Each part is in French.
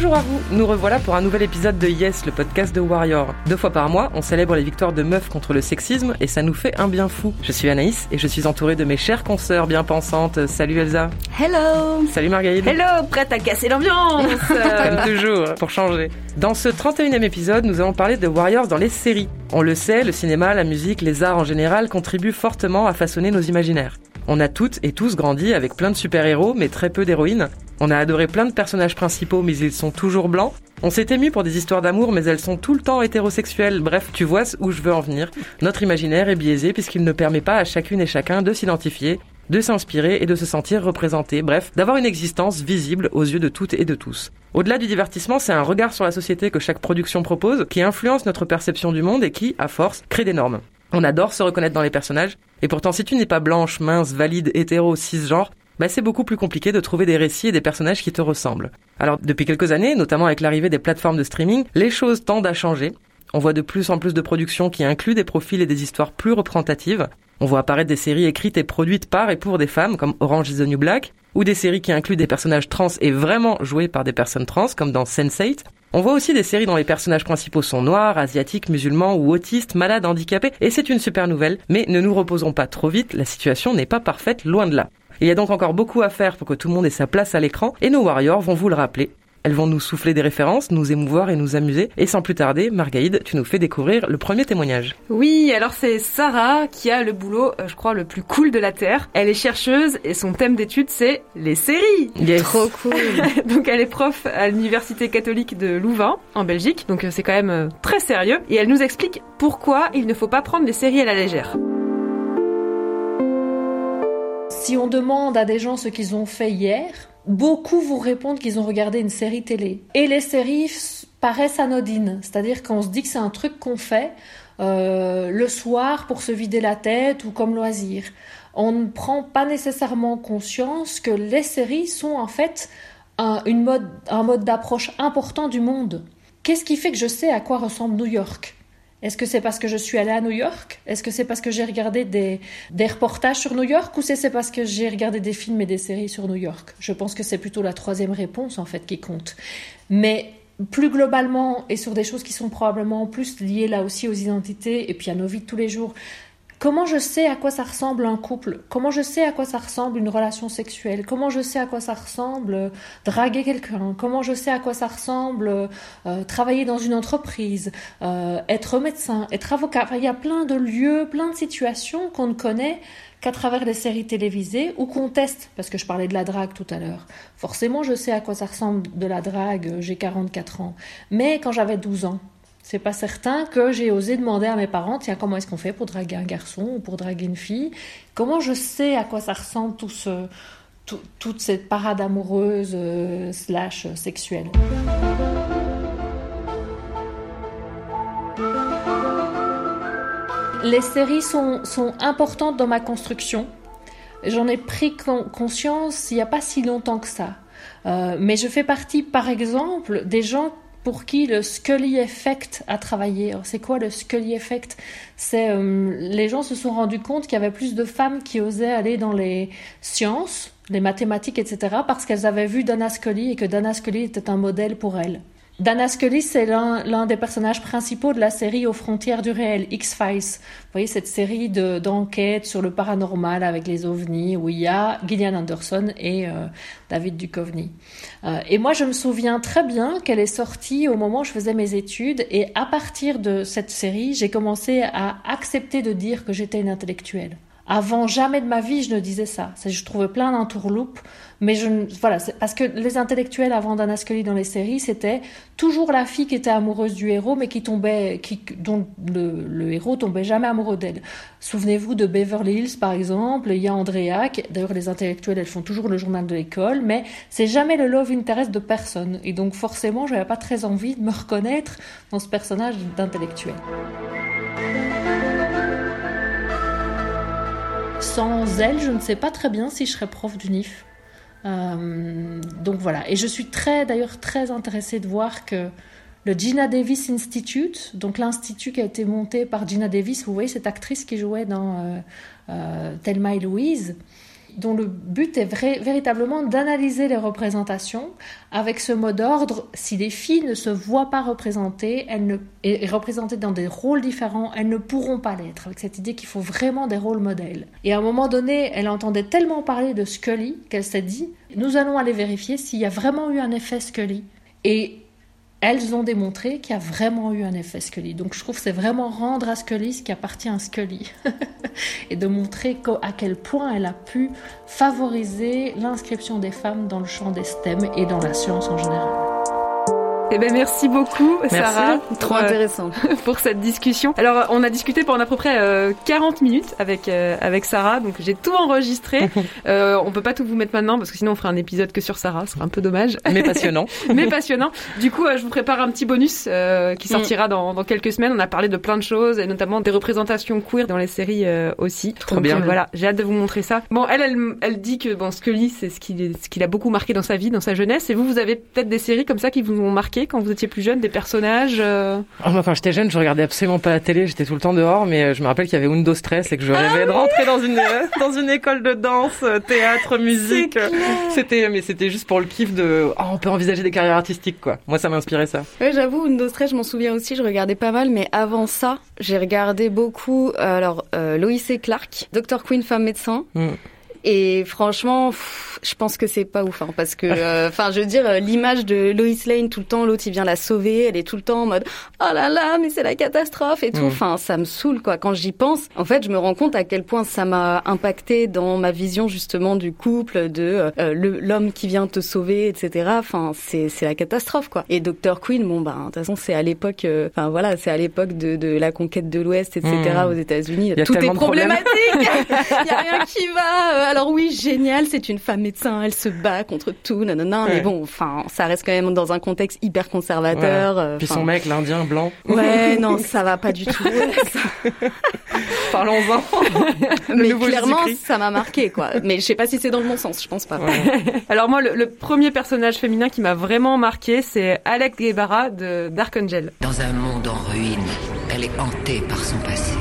Bonjour à vous, nous revoilà pour un nouvel épisode de Yes, le podcast de Warrior. Deux fois par mois, on célèbre les victoires de meufs contre le sexisme et ça nous fait un bien fou. Je suis Anaïs et je suis entourée de mes chères consoeurs bien pensantes. Salut Elsa. Hello Salut Marguerite. Hello, prête à casser l'ambiance Comme toujours, pour changer. Dans ce 31e épisode, nous allons parler de Warriors dans les séries. On le sait, le cinéma, la musique, les arts en général contribuent fortement à façonner nos imaginaires. On a toutes et tous grandi avec plein de super-héros, mais très peu d'héroïnes. On a adoré plein de personnages principaux, mais ils sont toujours blancs. On s'est ému pour des histoires d'amour, mais elles sont tout le temps hétérosexuelles. Bref, tu vois où je veux en venir. Notre imaginaire est biaisé puisqu'il ne permet pas à chacune et chacun de s'identifier, de s'inspirer et de se sentir représenté. Bref, d'avoir une existence visible aux yeux de toutes et de tous. Au-delà du divertissement, c'est un regard sur la société que chaque production propose qui influence notre perception du monde et qui, à force, crée des normes. On adore se reconnaître dans les personnages, et pourtant si tu n'es pas blanche, mince, valide, hétéro, cisgenre, bah c'est beaucoup plus compliqué de trouver des récits et des personnages qui te ressemblent. Alors depuis quelques années, notamment avec l'arrivée des plateformes de streaming, les choses tendent à changer. On voit de plus en plus de productions qui incluent des profils et des histoires plus représentatives. On voit apparaître des séries écrites et produites par et pour des femmes comme Orange is the New Black, ou des séries qui incluent des personnages trans et vraiment joués par des personnes trans comme dans Sense8, on voit aussi des séries dont les personnages principaux sont noirs, asiatiques, musulmans ou autistes, malades, handicapés, et c'est une super nouvelle, mais ne nous reposons pas trop vite, la situation n'est pas parfaite, loin de là. Il y a donc encore beaucoup à faire pour que tout le monde ait sa place à l'écran, et nos Warriors vont vous le rappeler. Elles vont nous souffler des références, nous émouvoir et nous amuser. Et sans plus tarder, Margaïde, tu nous fais découvrir le premier témoignage. Oui, alors c'est Sarah qui a le boulot, euh, je crois, le plus cool de la Terre. Elle est chercheuse et son thème d'étude, c'est les séries. Yes. Trop cool. donc elle est prof à l'Université catholique de Louvain, en Belgique. Donc euh, c'est quand même euh, très sérieux. Et elle nous explique pourquoi il ne faut pas prendre les séries à la légère. Si on demande à des gens ce qu'ils ont fait hier, beaucoup vous répondent qu'ils ont regardé une série télé. Et les séries paraissent anodines, c'est-à-dire qu'on se dit que c'est un truc qu'on fait euh, le soir pour se vider la tête ou comme loisir. On ne prend pas nécessairement conscience que les séries sont en fait un, une mode, un mode d'approche important du monde. Qu'est-ce qui fait que je sais à quoi ressemble New York? Est-ce que c'est parce que je suis allée à New York? Est-ce que c'est parce que j'ai regardé des, des, reportages sur New York? Ou c'est parce que j'ai regardé des films et des séries sur New York? Je pense que c'est plutôt la troisième réponse en fait qui compte. Mais plus globalement et sur des choses qui sont probablement plus liées là aussi aux identités et puis à nos vies de tous les jours, Comment je sais à quoi ça ressemble un couple? Comment je sais à quoi ça ressemble une relation sexuelle? Comment je sais à quoi ça ressemble euh, draguer quelqu'un? Comment je sais à quoi ça ressemble euh, travailler dans une entreprise euh, Être médecin Être avocat? Il y a plein de lieux, plein de situations qu'on ne connaît qu'à travers les séries télévisées ou qu'on teste, parce que je parlais de la drague tout à l'heure. Forcément, je sais à quoi ça ressemble de la drague, j'ai 44 ans. Mais quand j'avais 12 ans, c'est pas certain que j'ai osé demander à mes parents, tiens, comment est-ce qu'on fait pour draguer un garçon ou pour draguer une fille? Comment je sais à quoi ça ressemble tout ce, toute cette parade amoureuse euh, slash sexuelle? Les séries sont, sont importantes dans ma construction. J'en ai pris conscience il n'y a pas si longtemps que ça. Euh, mais je fais partie, par exemple, des gens pour qui le Scully Effect a travaillé. C'est quoi le Scully Effect? C'est euh, les gens se sont rendus compte qu'il y avait plus de femmes qui osaient aller dans les sciences, les mathématiques, etc., parce qu'elles avaient vu Dana Scully et que Dana Scully était un modèle pour elles. Dana Scully, c'est l'un des personnages principaux de la série Aux frontières du réel, X-Files. Vous voyez, cette série d'enquêtes sur le paranormal avec les ovnis, où il y a Gillian Anderson et euh, David Duchovny. Euh, et moi, je me souviens très bien qu'elle est sortie au moment où je faisais mes études, et à partir de cette série, j'ai commencé à accepter de dire que j'étais une intellectuelle. Avant, jamais de ma vie, je ne disais ça. Je trouvais plein d'entourloupes, mais je, voilà, parce que les intellectuels avant Dana Scully dans les séries, c'était toujours la fille qui était amoureuse du héros, mais qui tombait, qui, dont le, héros tombait jamais amoureux d'elle. Souvenez-vous de Beverly Hills, par exemple, il y a Andrea, d'ailleurs les intellectuels, elles font toujours le journal de l'école, mais c'est jamais le love interest de personne. Et donc, forcément, je n'avais pas très envie de me reconnaître dans ce personnage d'intellectuel. Sans elle, je ne sais pas très bien si je serais prof du NIF. Euh, donc voilà. Et je suis très, d'ailleurs, très intéressée de voir que le Gina Davis Institute, donc l'institut qui a été monté par Gina Davis, vous voyez cette actrice qui jouait dans euh, euh, Thelma et Louise, dont le but est véritablement d'analyser les représentations avec ce mot d'ordre. Si les filles ne se voient pas représentées, elles ne, et représentées dans des rôles différents, elles ne pourront pas l'être. Avec cette idée qu'il faut vraiment des rôles modèles. Et à un moment donné, elle entendait tellement parler de Scully qu'elle s'est dit nous allons aller vérifier s'il y a vraiment eu un effet Scully. Et elles ont démontré qu'il y a vraiment eu un effet Scully. Donc je trouve que c'est vraiment rendre à Scully ce qui appartient à Scully. et de montrer à quel point elle a pu favoriser l'inscription des femmes dans le champ des STEM et dans la science en général. Eh ben merci beaucoup Sarah. Trop euh, intéressant pour cette discussion. Alors on a discuté pendant à peu près 40 euh, minutes avec euh, avec Sarah, donc j'ai tout enregistré. euh, on peut pas tout vous mettre maintenant parce que sinon on ferait un épisode que sur Sarah, ce serait un peu dommage. Mais passionnant. Mais passionnant. Du coup, je vous prépare un petit bonus qui mm. sortira dans, dans quelques semaines. On a parlé de plein de choses et notamment des représentations queer dans les séries aussi. Trop bien. voilà, j'ai hâte de vous montrer ça. Bon, elle elle, elle dit que bon Scully c'est ce qui ce qu'il a beaucoup marqué dans sa vie, dans sa jeunesse. Et vous, vous avez peut-être des séries comme ça qui vous ont marqué quand vous étiez plus jeune, des personnages euh ah, Moi, quand j'étais jeune, je regardais absolument pas la télé, j'étais tout le temps dehors, mais euh, je me rappelle qu'il y avait Windows Stress et que je rêvais de rentrer dans une euh, dans une école de danse, théâtre, musique. C'était, mais c'était juste pour le kiff de, oh, on peut envisager des carrières artistiques, quoi. Moi, ça m'a inspiré ça. Oui, j'avoue, Windows Stress, je m'en souviens aussi, je regardais pas mal, mais avant ça, j'ai regardé beaucoup, alors, Lois et Clark, Dr. Queen, femme médecin. Mm. Et franchement, je pense que c'est pas ouf, hein, parce que, euh, enfin, je veux dire, euh, l'image de Lois Lane tout le temps, l'autre il vient la sauver, elle est tout le temps en mode, oh là là, mais c'est la catastrophe et tout. Mm. Enfin, ça me saoule quoi. Quand j'y pense, en fait, je me rends compte à quel point ça m'a impacté dans ma vision justement du couple, de euh, l'homme qui vient te sauver, etc. Enfin, c'est c'est la catastrophe quoi. Et Dr Queen, bon ben, de toute façon, c'est à l'époque, enfin voilà, c'est à l'époque de, de la conquête de l'Ouest, etc. Mm. aux États-Unis. Tout est problématique. Il y a rien qui va. Alors oui, génial, c'est une femme médecin, elle se bat contre tout, nanana, mais bon, enfin, ça reste quand même dans un contexte hyper conservateur. Euh, Puis son mec, l'Indien blanc. Ouais, non, ça va pas du tout. Parlons-en. mais clairement, ça m'a marqué, quoi. Mais je sais pas si c'est dans le bon sens, je pense pas. Alors moi, le, premier personnage féminin qui m'a vraiment marqué, c'est Alec Guevara de Dark Angel. Dans un monde en ruine, elle est hantée par son passé.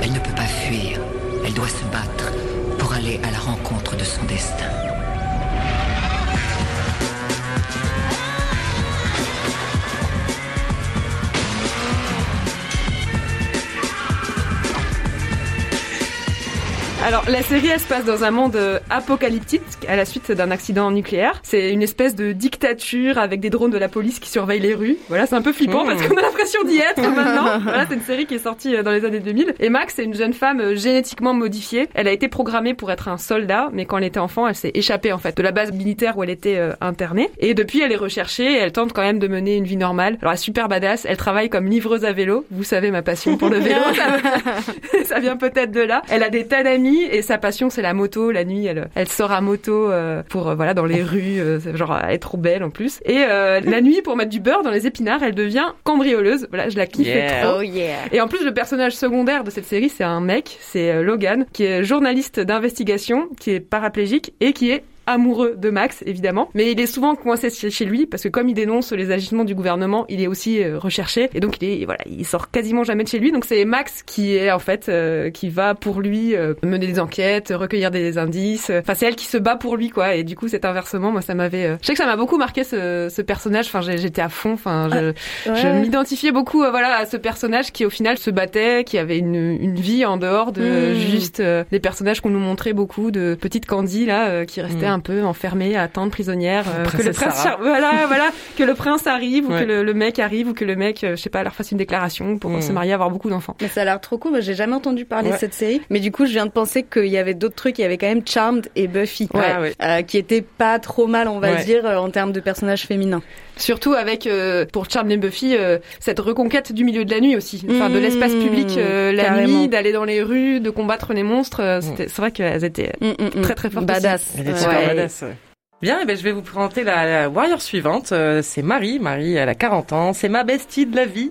Elle ne peut pas fuir. Elle doit se battre aller à la rencontre de son destin. Alors la série elle se passe dans un monde euh, apocalyptique à la suite d'un accident nucléaire. C'est une espèce de dictature avec des drones de la police qui surveillent les rues. Voilà, c'est un peu flippant parce qu'on a l'impression d'y être maintenant. Voilà, c'est une série qui est sortie euh, dans les années 2000. Et Max, c'est une jeune femme euh, génétiquement modifiée. Elle a été programmée pour être un soldat, mais quand elle était enfant, elle s'est échappée en fait de la base militaire où elle était internée. Et depuis, elle est recherchée et elle tente quand même de mener une vie normale. Alors elle est super badass. Elle travaille comme livreuse à vélo. Vous savez ma passion pour le vélo. ça, ça vient peut-être de là. Elle a des tas d'amis nuit et sa passion c'est la moto. La nuit, elle, elle sort à moto pour voilà dans les rues, genre elle est trop belle en plus. Et la nuit, pour mettre du beurre dans les épinards, elle devient cambrioleuse. Voilà, je la kiffe trop. Oh yeah. Et en plus, le personnage secondaire de cette série, c'est un mec, c'est Logan, qui est journaliste d'investigation, qui est paraplégique et qui est amoureux de Max, évidemment, mais il est souvent coincé chez lui parce que comme il dénonce les agissements du gouvernement, il est aussi euh, recherché et donc il est voilà, il sort quasiment jamais de chez lui. Donc c'est Max qui est en fait euh, qui va pour lui euh, mener des enquêtes, recueillir des indices. Enfin c'est elle qui se bat pour lui quoi. Et du coup cet inversement, moi ça m'avait, je sais que ça m'a beaucoup marqué ce, ce personnage. Enfin j'étais à fond. Enfin je, ah, je m'identifiais beaucoup voilà à ce personnage qui au final se battait, qui avait une, une vie en dehors de hmm. juste les personnages qu'on nous montrait beaucoup de petite Candy là qui restait hmm. un un peu enfermée, à attendre prisonnière, euh, que le prince, voilà, voilà, que le prince arrive ou que le, mec arrive ou que le mec, euh, je sais pas, leur fasse une déclaration pour mm. se marier, avoir beaucoup d'enfants. Mais ça a l'air trop cool. J'ai jamais entendu parler de cette série, mais du coup, je viens de penser qu'il y avait d'autres trucs. Il y avait quand même Charmed et Buffy, euh, qui étaient pas trop mal, on va dire, en termes de personnages féminins. Surtout avec pour Charmed et Buffy cette reconquête du milieu de la nuit aussi, enfin de l'espace mm. public la nuit, d'aller dans les rues, de combattre les monstres. Mm. C'est vrai qu'elles étaient très très fortes. Badass. Bien, eh ben, je vais vous présenter la, warrior suivante. Euh, c'est Marie. Marie, elle a 40 ans. C'est ma bestie de la vie.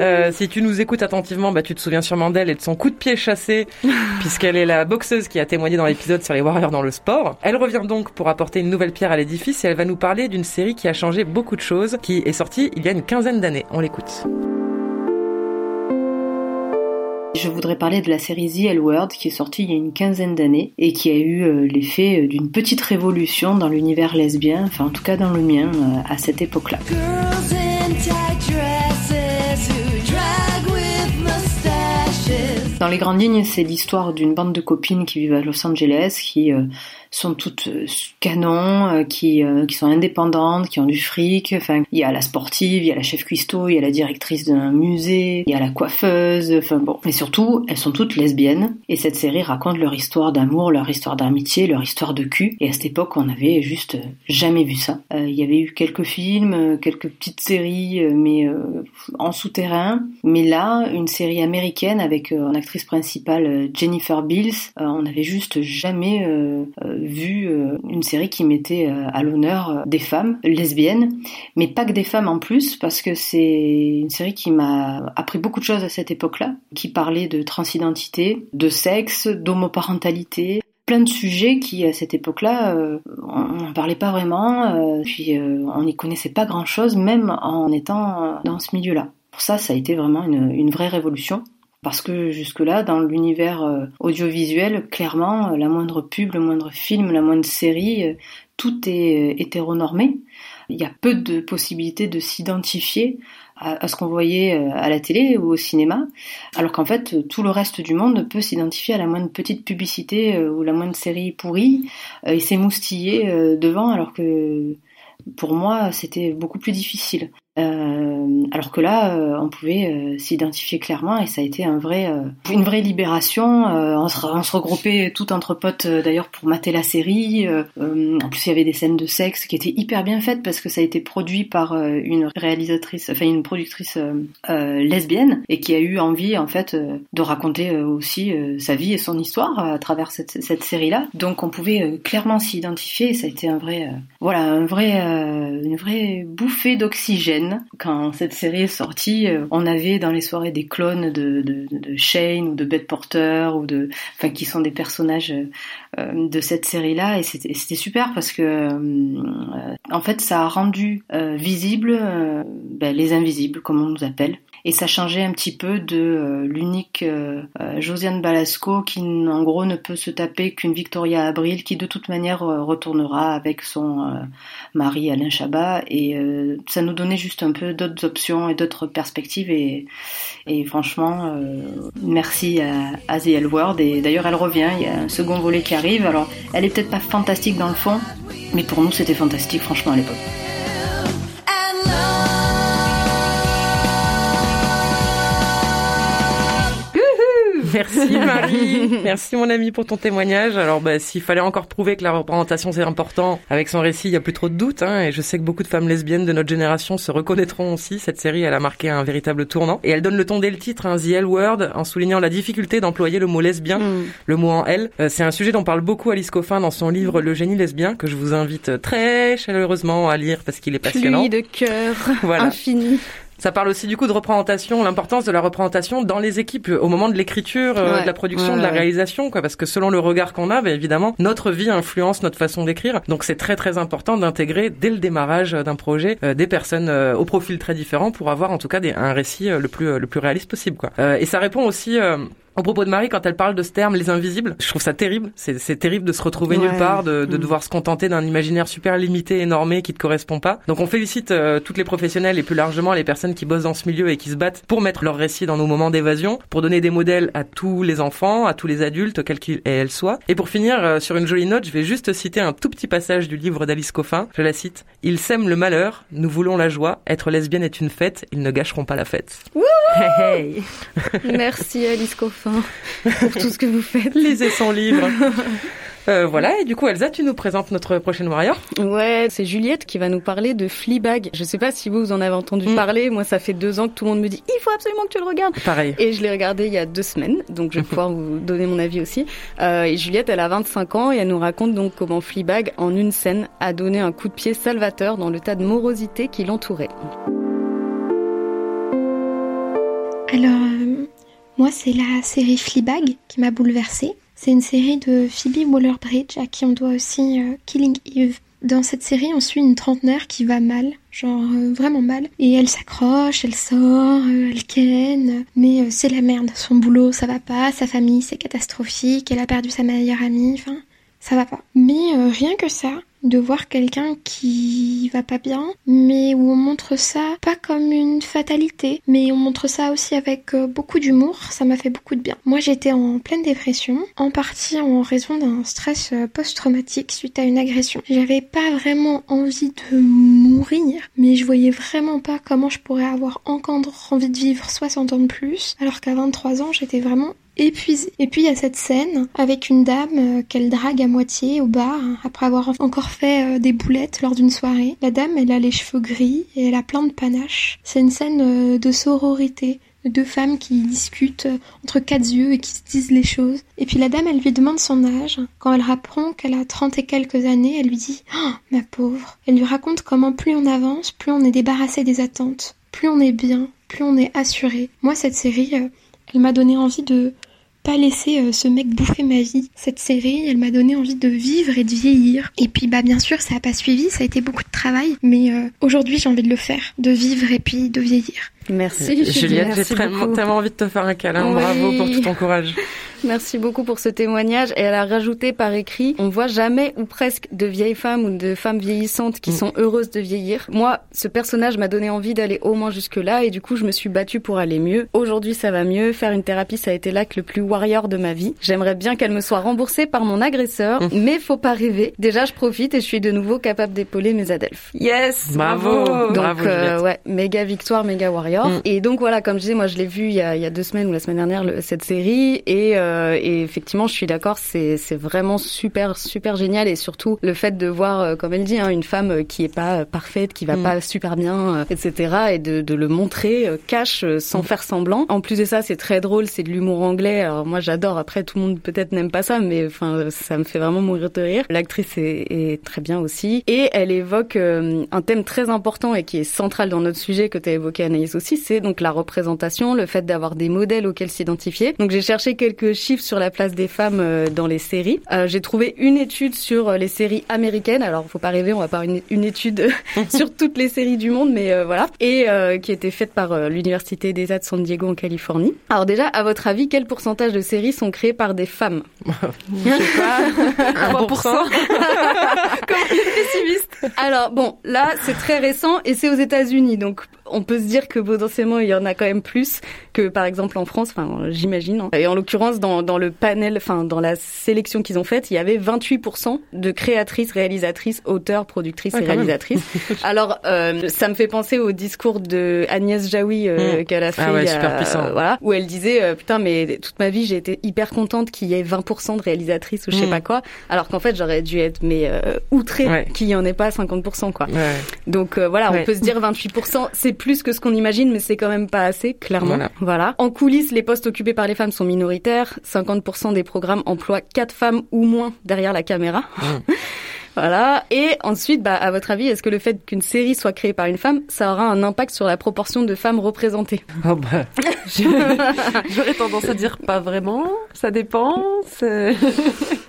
Euh, si tu nous écoutes attentivement, bah, tu te souviens sûrement d'elle et de son coup de pied chassé, puisqu'elle est la boxeuse qui a témoigné dans l'épisode sur les warriors dans le sport. Elle revient donc pour apporter une nouvelle pierre à l'édifice et elle va nous parler d'une série qui a changé beaucoup de choses, qui est sortie il y a une quinzaine d'années. On l'écoute. Je voudrais parler de la série The L Word qui est sortie il y a une quinzaine d'années et qui a eu euh, l'effet euh, d'une petite révolution dans l'univers lesbien, enfin en tout cas dans le mien euh, à cette époque-là. Dans les grandes lignes, c'est l'histoire d'une bande de copines qui vivent à Los Angeles, qui sont toutes euh, canons, euh, qui, euh, qui sont indépendantes, qui ont du fric. Enfin, il y a la sportive, il y a la chef cuistot, il y a la directrice d'un musée, il y a la coiffeuse. Enfin bon, mais surtout, elles sont toutes lesbiennes. Et cette série raconte leur histoire d'amour, leur histoire d'amitié, leur histoire de cul. Et à cette époque, on n'avait juste jamais vu ça. Il y avait eu quelques films, quelques petites séries, mais en souterrain. Mais là, une série américaine avec en actrice principale Jennifer Bills, on n'avait juste jamais vu euh, une série qui mettait euh, à l'honneur euh, des femmes lesbiennes, mais pas que des femmes en plus, parce que c'est une série qui m'a appris beaucoup de choses à cette époque-là, qui parlait de transidentité, de sexe, d'homoparentalité, plein de sujets qui à cette époque-là on n'en parlait pas vraiment puis on n'y connaissait pas grand-chose même en étant dans ce milieu-là. Pour ça ça a été vraiment une vraie révolution parce que jusque-là, dans l'univers euh, audiovisuel, clairement, euh, la moindre pub, le moindre film, la moindre série, euh, tout est hétéronormé. Il y a peu de possibilités de s'identifier à, ce qu'on voyait à la télé ou au cinéma, alors qu'en fait tout le reste du monde peut s'identifier à la moindre petite publicité ou la moindre série pourrie et s'émoustiller devant, alors que pour moi c'était beaucoup plus difficile. Euh, alors que là, euh, on pouvait euh, s'identifier clairement et ça a été une vraie libération. On se, regroupait tout entre potes d'ailleurs pour mater la série. en plus, il y avait des scènes de sexe qui étaient hyper bien faites parce que ça a été produit par une réalisatrice, enfin une productrice lesbienne et qui a eu envie en fait de raconter aussi sa vie et son histoire à travers cette, cette série-là. Donc, on pouvait clairement s'y identifier. Et ça a été un vrai, voilà, un vrai, une vraie bouffée d'oxygène quand cette série est sortie, euh, on avait dans les soirées des clones de, Shane ou de Beth Porter ou de, enfin, qui sont des personnages euh, de cette série-là. Et c'était super parce que euh, en fait ça a rendu visible ben, les invisibles comme on nous appelle et ça changeait un petit peu de euh, l'unique euh, euh, Josiane Balasco qui en gros ne peut se taper qu'une Victoria Abril qui de toute manière retournera avec son mari Alain Chabat. Et ça nous donnait juste un peu d'autres options et d'autres perspectives. Et, franchement merci à, à The et d'ailleurs elle revient, il y a un second volet qui arrive. Alors elle est peut-être pas fantastique dans le fond mais pour nous c'était fantastique franchement à l'époque. Merci Marie, merci mon ami pour ton témoignage. Alors bah, s'il fallait encore prouver que la représentation c'est important, avec son récit il y a plus trop de doutes. Hein, et je sais que beaucoup de femmes lesbiennes de notre génération se reconnaîtront aussi. Cette série elle a marqué un véritable tournant et elle donne le ton dès le titre, hein, The L Word, en soulignant la difficulté d'employer le mot lesbien, mm. le mot en L. Euh, c'est un sujet dont parle beaucoup Alice Coffin dans son livre Le génie lesbien que je vous invite très chaleureusement à lire parce qu'il est passionnant. Fluide de cœur, voilà. infini. Ça parle aussi du coup de représentation, l'importance de la représentation dans les équipes au moment de l'écriture, euh, de la production, de la réalisation, quoi. Parce que selon le regard qu'on a, bah, évidemment, notre vie influence notre façon d'écrire. Donc c'est très très important d'intégrer dès le démarrage d'un projet euh, des personnes euh, au profil très différent pour avoir en tout cas des, un récit le plus le plus réaliste possible, quoi. et ça répond aussi au propos de Marie, quand elle parle de ce terme, les invisibles, je trouve ça terrible. C'est terrible de se retrouver nulle part, de, de mm. devoir se contenter d'un imaginaire super limité et normé qui te correspond pas. Donc on félicite euh, toutes les professionnels et plus largement les personnes qui bossent dans ce milieu et qui se battent pour mettre leur récit dans nos moments d'évasion, pour donner des modèles à tous les enfants, à tous les adultes, quels qu'ils et elles soient. Et pour finir, euh, sur une jolie note, je vais juste citer un tout petit passage du livre d'Alice Coffin. Je la cite. Ils sèment le malheur, nous voulons la joie. Être lesbienne est une fête, ils ne gâcheront pas la fête. hey, Merci Alice Coffin pour tout ce que vous faites. Lisez son livre. Euh, voilà, et du coup, Elsa, tu nous présentes notre prochaine warrior Ouais, c'est Juliette qui va nous parler de Fleabag. Je sais pas si vous, vous en avez entendu mm. parler. Moi, ça fait deux ans que tout le monde me dit il faut absolument que tu le regardes. Pareil. Et je l'ai regardé il y a deux semaines, donc je vais pouvoir vous donner mon avis aussi. Euh, et Juliette, elle a 25 ans et elle nous raconte donc comment Fleabag, en une scène, a donné un coup de pied salvateur dans le tas de morosité qui l'entourait. Alors, euh, moi, c'est la série Fleabag qui m'a bouleversée. C'est une série de Phoebe Waller-Bridge à qui on doit aussi euh, Killing Eve. Dans cette série, on suit une trentenaire qui va mal, genre euh, vraiment mal. Et elle s'accroche, elle sort, elle ken, mais c'est la merde. Son boulot, ça va pas, sa famille, c'est catastrophique, elle a perdu sa meilleure amie, enfin, ça va pas. Mais rien que ça, de voir quelqu'un qui va pas bien, mais où on montre ça pas comme une fatalité, mais on montre ça aussi avec euh, beaucoup d'humour, ça m'a fait beaucoup de bien. Moi j'étais en pleine dépression, en partie en raison d'un stress euh, post-traumatique suite à une agression. J'avais pas vraiment envie de mourir, mais je voyais vraiment pas comment je pourrais avoir encore envie de vivre 60 ans de plus, alors qu'à 23 ans j'étais vraiment épuisée. Et puis il y a cette scène avec une dame euh, qu'elle drague à moitié au bar après avoir encore fait euh, des boulettes lors d'une soirée. La dame, elle a les cheveux gris et elle a plein de panache. C'est une scène euh, de sororité deux femmes qui discutent entre quatre yeux et qui se disent les choses. Et puis la dame, elle lui demande son âge. Quand elle apprend qu'elle a trente et quelques années, elle lui dit oh, ma pauvre. Elle lui raconte comment plus on avance, plus on est débarrassé des attentes, plus on est bien, plus on est assuré. Moi, cette série, elle m'a donné envie de pas laisser euh, ce mec bouffer ma vie. Cette série, elle m'a donné envie de vivre et de vieillir. Et puis bah bien sûr, ça a pas suivi, ça a été beaucoup de travail, mais euh, aujourd'hui j'ai envie de le faire, de vivre et puis de vieillir. Merci Juliette, j'ai tellement, envie de te faire un câlin. Bravo pour tout ton courage. Merci beaucoup pour ce témoignage. Et elle a rajouté par écrit, on voit jamais ou presque de vieilles femmes ou de femmes vieillissantes qui mm. sont heureuses de vieillir. Moi, ce personnage m'a donné envie d'aller au moins jusque là et du coup, je me suis battue pour aller mieux. Aujourd'hui, ça va mieux. Faire une thérapie, ça a été l'acte le plus warrior de ma vie. J'aimerais bien qu'elle me soit remboursée par mon agresseur, mm. mais faut pas rêver. Déjà, je profite et je suis de nouveau capable d'épauler mes adelphes. Yes! Bravo! Donc, bravo, euh, ouais, méga victoire, méga warrior. Mm. Et donc voilà, comme je disais, moi, je l'ai vu il y, a, il y a deux semaines ou la semaine dernière, cette série et euh, et effectivement, je suis d'accord, c'est vraiment super super génial et surtout le fait de voir, euh, comme elle dit, hein, une femme euh, qui est pas parfaite, qui va mm. pas super bien, etc. et de, de le montrer cash sans mm. faire semblant. En plus de ça, c'est très drôle, c'est de l'humour anglais. Alors moi, j'adore. Après, tout le monde peut-être n'aime pas ça, mais enfin, ça me fait vraiment mourir de rire. L'actrice est, est, très bien aussi et elle évoque un thème très important et qui est central dans notre sujet que tu as évoqué Anaïs aussi, c'est donc la représentation, le fait d'avoir des modèles auxquels s'identifier. Donc j'ai cherché quelques chiffres sur la place des femmes euh, dans les séries. Euh, j'ai trouvé une étude sur euh, les séries américaines. Alors, faut pas rêver, on va pas une, une étude sur toutes les séries du monde, mais voilà. Et qui a été faite par l'université d'État de San Diego en Californie. Alors déjà, à votre avis, quel pourcentage de séries sont créées par des femmes? Je sais pas. 1%. Comme pessimiste. Alors bon, là, c'est très récent et c'est aux États-Unis. Donc on peut se dire que potentiellement il y en a quand même plus que par exemple en France, enfin j'imagine. Hein. Et en l'occurrence dans, dans le panel, enfin dans la sélection qu'ils ont faite, il y avait 28% de créatrices, réalisatrices, auteurs, productrices et réalisatrices. Alors euh, ça me fait penser au discours de Agnès Jaoui euh, mm. qu'elle a ah fait, ah ouais, super puissant. voilà, où elle disait euh, putain mais toute ma vie j'ai été hyper contente qu'il y ait 20% de réalisatrices ou je sais mm. pas quoi, alors qu'en fait j'aurais dû être mais outrée qu'il y en ait pas 50% quoi. Donc voilà, on peut se dire 28%, c'est plus que ce qu'on imagine, mais c'est quand même pas assez, clairement. Voilà. En coulisses, les postes occupés par les femmes sont minoritaires. 50% des programmes emploient quatre femmes ou moins derrière la caméra. Mmh. Voilà. Et ensuite, bah, à votre avis, est-ce que le fait qu'une série soit créée par une femme, ça aura un impact sur la proportion de femmes représentées? Oh bah. J'aurais tendance à dire pas vraiment. Ça dépend.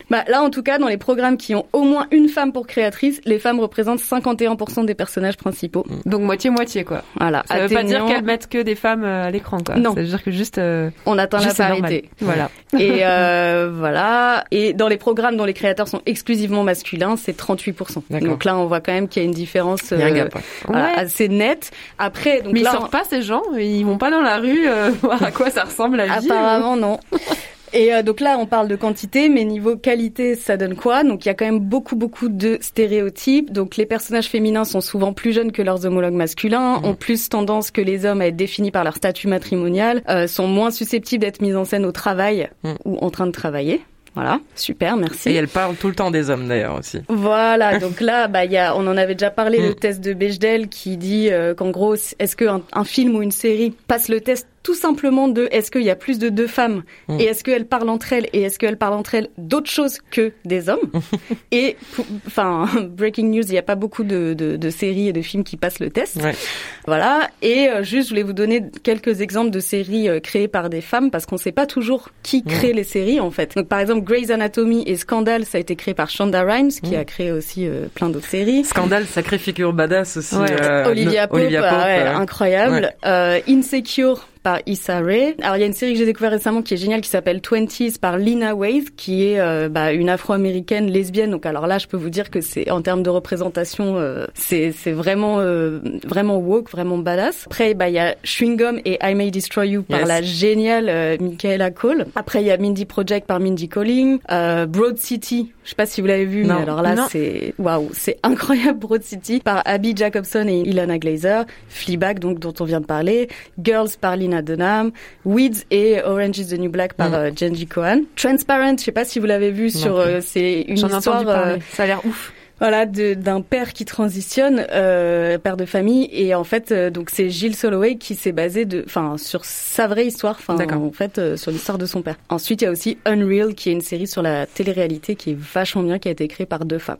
Bah, là, en tout cas, dans les programmes qui ont au moins une femme pour créatrice, les femmes représentent 51% des personnages principaux. Mm. Donc moitié-moitié, quoi. Voilà. Ça veut pas dire qu'elles mettent que des femmes euh, à l'écran, quoi. Non. Ça veut dire que juste... Euh, On atteint la parité. Voilà. Et euh, voilà. Et dans les programmes dont les créateurs sont exclusivement masculins, c'est 38%. Donc là, on voit quand même qu'il y a une différence euh, assez nette. Après, donc mais là, ils sortent pas ces gens, ils vont pas dans la rue euh, voir à quoi ça ressemble la vie. Apparemment, non. Et euh, donc là, on parle de quantité, mais niveau qualité, ça donne quoi? Donc il y a quand même beaucoup, beaucoup de stéréotypes. Donc les personnages féminins sont souvent plus jeunes que leurs homologues masculins, mmh. ont plus tendance que les hommes à être définis par leur statut matrimonial, sont moins susceptibles d'être mis en scène au travail mmh. ou en train de travailler. Voilà, super, merci. Et elle parle tout le temps des hommes d'ailleurs aussi. Voilà, donc là, bah, y a, on en avait déjà parlé, le mm. test de Bechdel qui dit euh, qu'en gros, est-ce qu'un un film ou une série passe le test tout simplement de est-ce qu'il y a plus de deux femmes mm. et est-ce qu'elles parlent entre elles et est-ce qu'elles parlent entre elles d'autres choses que des hommes et enfin breaking news il n'y a pas beaucoup de, de, de, séries et de films qui passent le test. Voilà. Et euh, juste je voulais vous donner quelques exemples de séries euh, créées par des femmes parce qu'on sait pas toujours qui mm. crée les séries en fait. Donc par exemple Grey's Anatomy et Scandal ça a été créé par Shonda Rhimes qui mm. a créé aussi euh, plein d'autres séries. Scandal sacrée figure badass aussi Olivia Pope, incroyable. Insecure par Issa Rae. Alors il y a une série que j'ai découvert récemment qui est géniale qui s'appelle Twenties par Lina Waithe qui est euh, bah, une Afro-américaine lesbienne. Donc alors là je peux vous dire que c'est en termes de représentation euh, c'est vraiment euh, vraiment woke, vraiment badass. Après bah il y a Chewing Gum et I May Destroy You par la géniale Michaela Cole. Après il y a Mindy Project par Mindy Colling, Broad City je sais pas si vous l'avez vu, mais alors là, c'est waouh, c'est incroyable Broad City par Abby Jacobson et Ilana Glazer, Fleabag donc dont on vient de parler, Girls par Lina Dunham, Weeds et Orange is the New Black par mm. euh, Jenji Cohen, Transparent, je sais pas si vous l'avez vu sur, euh, c'est une histoire, euh, ça a l'air ouf voilà d'un père qui transitionne euh, père de famille. Et en fait euh, donc c'est Gilles Soloway qui s'est basé de enfin sur sa vraie histoire enfin en fait euh, sur l'histoire de son père. Ensuite il y a aussi Unreal qui est une série sur la télé-réalité qui est vachement bien qui a été créée par deux femmes.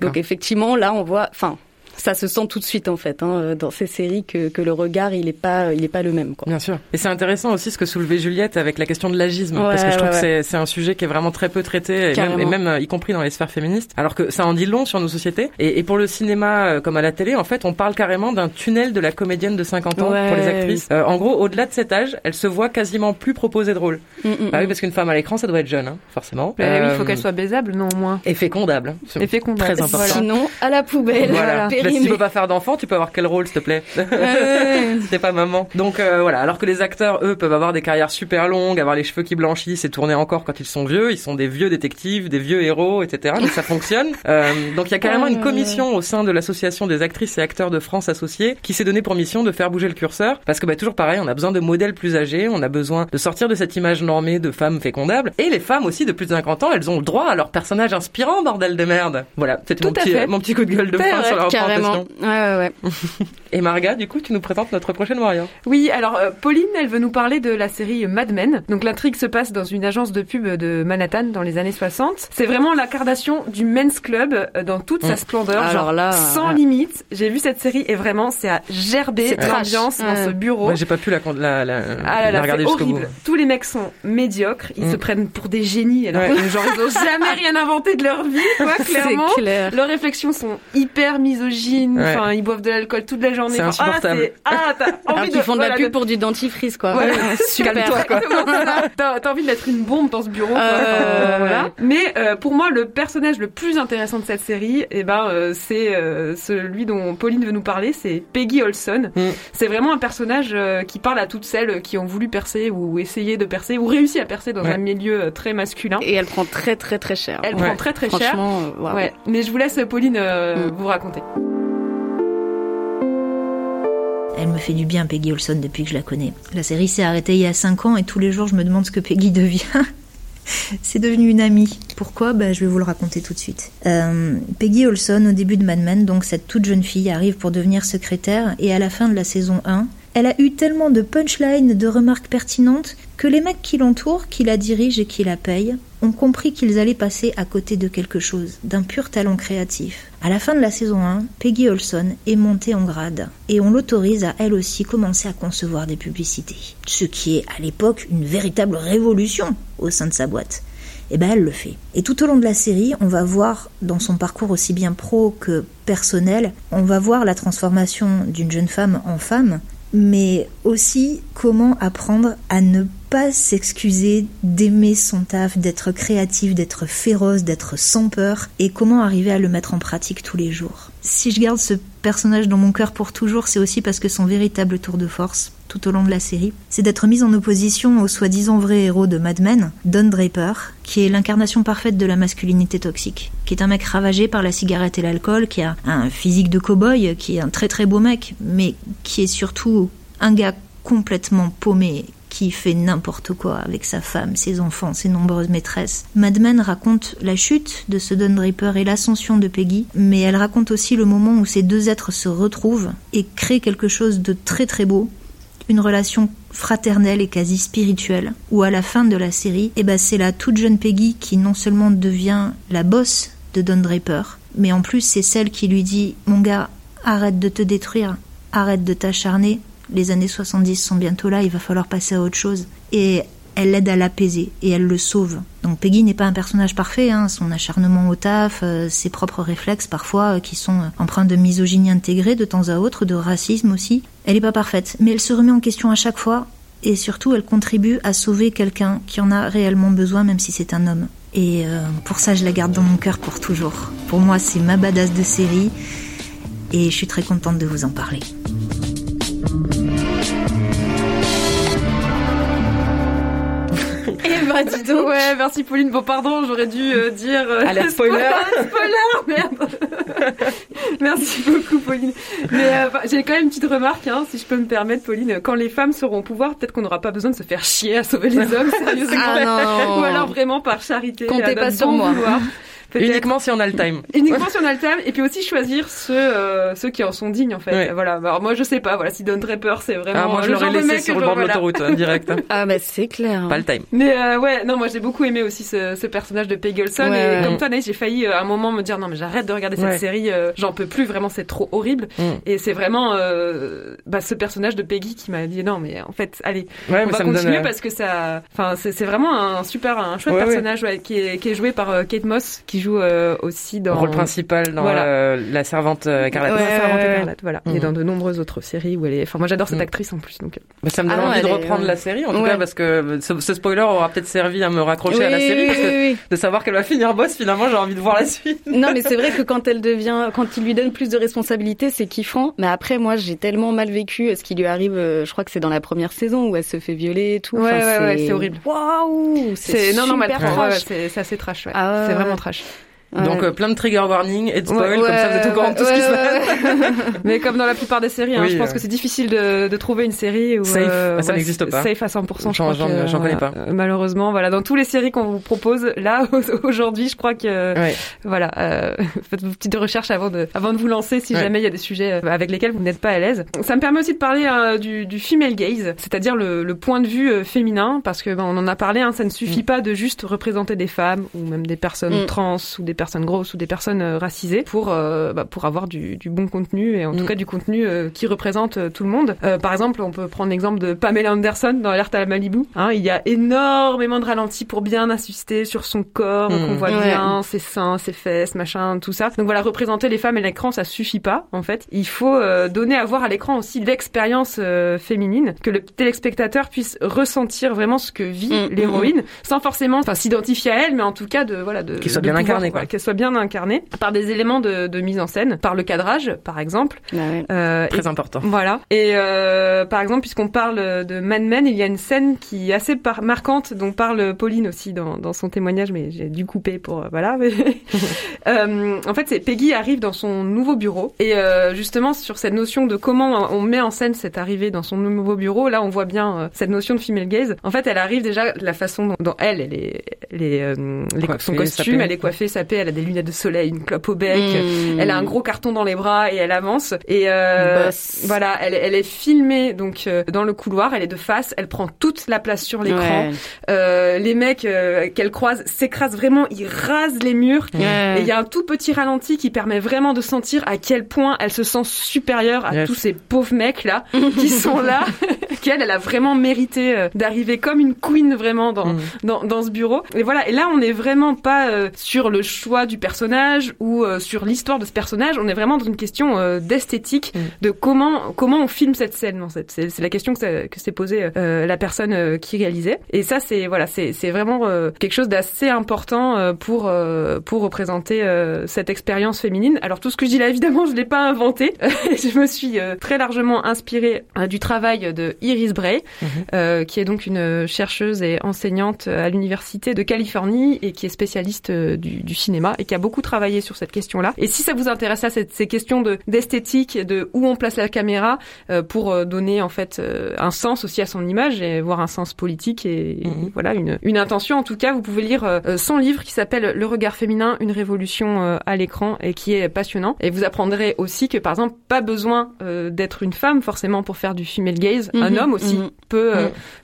Donc effectivement là on voit enfin ça se sent tout de suite en fait hein, dans ces séries que, que le regard il est pas il est pas le même quoi. Bien sûr. Et c'est intéressant aussi ce que soulevait Juliette avec la question de l'agisme parce que je trouve que c'est un sujet qui est vraiment très peu traité et même, et même, euh, y compris dans les sphères féministes alors que ça en dit long sur nos sociétés et, et pour le cinéma euh, comme à la télé en fait on parle carrément d'un tunnel de la comédienne de 50 ans pour les actrices. Euh, en gros au-delà de cet âge elle se voit quasiment plus proposer de rôle. Mm, mm, bah oui mm. parce qu'une femme à l'écran ça doit être jeune hein, forcément. Bah oui il faut qu'elle soit baisable non au moins. Et fécondable. Et fécondable. Très important. Sinon à la poubelle. Voilà. Si tu peux pas faire d'enfant tu peux avoir quel rôle, s'il te plaît T'es pas maman. Donc euh, voilà, alors que les acteurs, eux, peuvent avoir des carrières super longues, avoir les cheveux qui blanchissent et tourner encore quand ils sont vieux. Ils sont des vieux détectives, des vieux héros, etc. Mais ça fonctionne. Euh, donc il y a carrément une commission au sein de l'association des actrices et acteurs de France associés qui s'est donné pour mission de faire bouger le curseur. Parce que bah, toujours pareil, on a besoin de modèles plus âgés, on a besoin de sortir de cette image normée de femmes fécondables. Et les femmes aussi de plus de 50 ans, elles ont le droit à leur personnage inspirant, bordel de merde. Voilà, c'était mon, petit, mon petit coup de gueule de fin sur la représentation. Ouais, ouais. Et Marga, du coup, tu nous présentes notre prochaine warrior. Oui, alors euh, Pauline, elle veut nous parler de la série Mad Men. Donc l'intrigue se passe dans une agence de pub de Manhattan dans les années 60. C'est vraiment l'incarnation du men's club euh, dans toute sa mm. splendeur, alors genre là, sans limite. J'ai vu cette série et vraiment c'est à gerber l'ambiance dans ce bureau. J'ai pas pu la, la, la, ah là regarder jusqu'au bout. Tous les mecs sont médiocres, ils mm. se prennent pour des génies alors genre ils ont jamais rien inventé de leur vie, quoi, clairement. Clair. Leurs réflexions sont hyper misogynes, enfin ils boivent de l'alcool toute la journée. C'est insupportable. Ah, t'as envie de... font de la pub pour du dentifrice, quoi. Ouais, super. T'as envie de mettre une bombe dans ce bureau, quoi. Euh, voilà. Mais euh, pour moi, le personnage le plus intéressant de cette série, eh ben, euh, c'est euh, celui dont Pauline veut nous parler, c'est Peggy Olson. Mm. C'est vraiment un personnage euh, qui parle à toutes celles qui ont voulu percer ou essayer de percer ou réussi à percer dans Ouais. un milieu très masculin. Et elle prend très très très cher. Elle Ouais. prend très très cher. Franchement. Ouais. Mais je vous laisse Pauline euh, Mm. vous raconter. Elle me fait du bien, Peggy Olson, depuis que je la connais. La série s'est arrêtée il y a 5 ans et tous les jours je me demande ce que Peggy devient. C'est devenu une amie. Pourquoi? Bah, Je vais vous le raconter tout de suite. Euh, Peggy Olson, au début de Mad Men, donc cette toute jeune fille, arrive pour devenir secrétaire et à la fin de la saison 1, elle a eu tellement de punchlines, de remarques pertinentes, que les mecs qui l'entourent, qui la dirigent et qui la payent, ont compris qu'ils allaient passer à côté de quelque chose, d'un pur talent créatif. À la fin de la saison 1, Peggy Olson est montée en grade et on l'autorise à elle aussi commencer à concevoir des publicités. Ce qui est à l'époque une véritable révolution au sein de sa boîte. Et ben elle le fait. Et tout au long de la série, on va voir dans son parcours aussi bien pro que personnel, on va voir la transformation d'une jeune femme en femme, mais aussi comment apprendre à ne pas s'excuser d'aimer son taf, d'être créatif, d'être féroce, d'être sans peur, et comment arriver à le mettre en pratique tous les jours. Si je garde ce personnage dans mon cœur pour toujours, c'est aussi parce que son véritable tour de force, tout au long de la série, c'est d'être mise en opposition au soi-disant vrai héros de Mad Men, Don Draper, qui est l'incarnation parfaite de la masculinité toxique, qui est un mec ravagé par la cigarette et l'alcool, qui a un physique de cow-boy, qui est un très très beau mec, mais qui est surtout un gars complètement paumé, qui fait n'importe quoi avec sa femme, ses enfants, ses nombreuses maîtresses. Mad Men raconte la chute de ce Don Draper et l'ascension de Peggy, mais elle raconte aussi le moment où ces deux êtres se retrouvent et créent quelque chose de très très beau, une relation fraternelle et quasi spirituelle, où à la fin de la série, eh ben c'est la toute jeune Peggy qui non seulement devient la boss de Don Draper, mais en plus c'est celle qui lui dit Mon gars, arrête de te détruire, arrête de t'acharner, les années 70 sont bientôt là, il va falloir passer à autre chose. Et elle l'aide à l'apaiser et elle le sauve. Donc Peggy n'est pas un personnage parfait, hein, son acharnement au taf, euh, ses propres réflexes parfois euh, qui sont empreints de misogynie intégrée de temps à autre, de racisme aussi. Elle n'est pas parfaite, mais elle se remet en question à chaque fois et surtout elle contribue à sauver quelqu'un qui en a réellement besoin même si c'est un homme. Et euh, pour ça je la garde dans mon cœur pour toujours. Pour moi c'est ma badass de série et je suis très contente de vous en parler. Eh bah dis donc. Ouais, merci Pauline. Bon, pardon, j'aurais dû euh, dire. euh, Alerte spoiler. spoiler, merde. merci beaucoup, Pauline. Mais euh, j'ai quand même une petite remarque, hein, si je peux me permettre, Pauline. Quand les femmes seront au pouvoir, peut-être qu'on n'aura pas besoin de se faire chier à sauver les hommes, sérieusement. Ah non. Ou alors vraiment par charité. Comptez pas sur bon moi. vouloir. Uniquement si on a le time. Uniquement si on a le thème, et puis aussi choisir ceux, euh, ceux qui en sont dignes en fait. Ouais. Voilà. Alors moi je sais pas. Voilà, si Don Draper c'est vraiment. Ah, moi, je le l'aurais laissé sur le bord de voilà. l'autoroute, hein, direct. hein. Ah bah c'est clair. Pas le time. Mais euh, ouais, non, moi j'ai beaucoup aimé aussi ce, ce personnage de Peggy Olson. Ouais. Et comme toi, Anaïs, j'ai failli euh, à un moment me dire non, mais j'arrête de regarder cette Ouais. série, euh, j'en peux plus, vraiment, c'est trop horrible. Mm. Et c'est vraiment euh, bah, ce personnage de Peggy qui m'a dit non, mais en fait, allez, Ouais, on mais va ça continuer donne. euh, parce que ça, enfin, c'est vraiment un super, un chouette Ouais, ouais. personnage ouais, qui, est, qui est joué par euh, Kate Moss, qui joue euh, aussi dans rôle principal dans Voilà. euh, la servante euh, écarlate. Ouais, Ouais, Servante écarlate, voilà. Mhm. Et dans de nombreuses autres séries où elle est. Enfin, moi j'adore cette Mhm. actrice en plus. Donc. Mais ça me donne Ah envie de est- reprendre la série, en tout Ouais. cas, parce que ce, ce spoiler aura peut-être servi à me raccrocher Oui, à la série, oui, parce que oui, de savoir qu'elle va finir boss, finalement, j'ai envie de voir la suite. Non, mais c'est vrai que quand elle devient, quand il lui donne plus de responsabilités, c'est kiffant. Mais après, moi, j'ai tellement mal vécu ce qui lui arrive. Je crois que c'est dans la première saison où elle se fait violer et tout. Ouais, ouais, ouais, c'est horrible. Waouh, C'est non, non, ouais, ouais, trash. c'est assez trash. Ouais. Ah c'est vraiment trash. Ouais. Donc, euh, plein de trigger warning et de spoil, Ouais, comme ça vous êtes au courant de tout ce qui se passe. Mais comme dans la plupart des séries, hein, je pense euh. que c'est difficile de, de trouver une série où Safe. euh, Ah, ça n'existe pas. Safe à 100%. Je J'en- j'en connais pas. malheureusement, voilà, dans toutes les séries qu'on vous propose là aujourd'hui, je crois que voilà, faites vos petites recherches avant de avant de vous lancer si jamais il y a des sujets avec lesquels vous n'êtes pas à l'aise. Ça me permet aussi de parler du, du female gaze, c'est-à-dire le, le point de vue féminin, parce que ben, on en a parlé, hein, ça ne suffit Mm. pas de juste représenter des femmes ou même des personnes Mm. trans ou des personnes grosses ou des personnes racisées pour bah, pour avoir du, du, bon contenu et en tout mm. cas du contenu qui représente tout le monde. par exemple, on peut prendre l'exemple de Pamela Anderson dans Alerte à la Malibu. Hein, il y a énormément de ralentis pour bien insister sur son corps, qu'on voit bien ses seins, ses fesses, machin, tout ça. Donc voilà, représenter les femmes à l'écran, ça suffit pas en fait. Il faut donner à voir à l'écran aussi l'expérience féminine, que le téléspectateur puisse ressentir vraiment ce que vit mm, l'héroïne, sans forcément enfin s'identifier à elle, mais en tout cas de voilà de soit bien incarnée, quoi. Qu'elle soit bien incarnée par des éléments de, de, mise en scène, par le cadrage, par exemple. Ah euh, Très important. Voilà. Et euh, par exemple, puisqu'on parle de Mad Men, il y a une scène qui est assez marquante, dont parle Pauline aussi dans, dans son témoignage, mais j'ai dû couper pour euh, voilà. euh, en fait, c'est Peggy arrive dans son nouveau bureau et euh, justement sur cette notion de comment on met en scène cette arrivée dans son nouveau bureau, là on voit bien euh, cette notion de female gaze. En fait, elle arrive déjà la façon dont, elle, elle est, elle est, euh, son costume, elle est coiffée, sapée, elle a des lunettes de soleil, une clope au bec, mmh. elle a un gros carton dans les bras et elle avance. Et euh, voilà, elle, elle est filmée donc euh, dans le couloir, elle est de face, elle prend toute la place sur l'écran. Euh, les mecs qu'elle croise s'écrasent vraiment, ils rasent les murs. Et il y a un tout petit ralenti qui permet vraiment de sentir à quel point elle se sent supérieure à tous ces pauvres mecs là qui sont là, qu'elle elle a vraiment mérité d'arriver comme une queen vraiment dans, mmh. dans, dans ce bureau. Et voilà, et là on n'est vraiment pas sur le choix du personnage ou euh, sur l'histoire de ce personnage, on est vraiment dans une question euh, d'esthétique, mm. de comment comment on filme cette scène en fait. C'est la question que, que s'est posée la personne qui réalisait. Et ça c'est voilà, c'est vraiment quelque chose d'assez important pour pour représenter cette expérience féminine. Alors tout ce que je dis là évidemment, je l'ai pas inventé. je me suis très largement inspirée du travail de Iris Bray, mm-hmm. qui est donc une chercheuse et enseignante à l'université de Californie et qui est spécialiste euh, du, du, cinéma et qui a beaucoup travaillé sur cette question-là. Et si ça vous intéresse à ces questions de d'esthétique, de où on place la caméra euh, pour euh, donner en fait un sens aussi à son image et voir un sens politique et, mhm. voilà une, une intention. En tout cas, vous pouvez lire son livre qui s'appelle Le regard féminin, une révolution à l'écran et qui est passionnant. Et vous apprendrez aussi que par exemple, pas besoin d'être une femme forcément pour faire du female gaze. Un mhm. homme aussi mhm. peut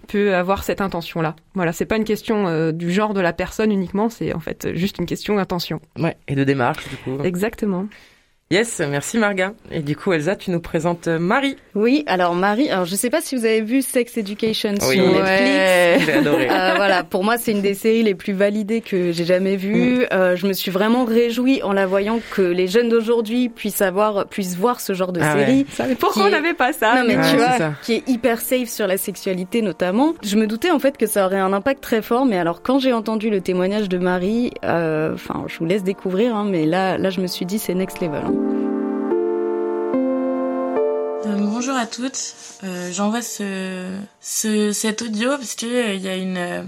peut avoir cette intention-là. Voilà, c'est pas une question du genre de la personne uniquement, c'est en fait juste une question d'intention. Ouais, et de démarche du coup. Exactement. Yes, merci Marga. Et du coup, Elsa, tu nous présentes euh, Marie. Oui, alors Marie, alors je sais pas si vous avez vu Sex Education sur Netflix. Ouais, j'ai adoré. Euh, voilà, pour moi, c'est une des séries les plus validées que j'ai jamais vues. Mm. Euh, je me suis vraiment réjouie en la voyant que les jeunes d'aujourd'hui puissent avoir, puissent voir ce genre de ah série. Ouais. Pourquoi on n'avait pas ça Non, mais tu vois, qui est hyper safe sur la sexualité notamment. Je me doutais en fait que ça aurait un impact très fort, mais alors quand j'ai entendu le témoignage de Marie, euh, enfin, je vous laisse découvrir, hein, mais là, là, je me suis dit c'est next level. Hein. Euh, bonjour à toutes. Euh, J'envoie ce, ce, cet audio parce que euh, il y a une euh,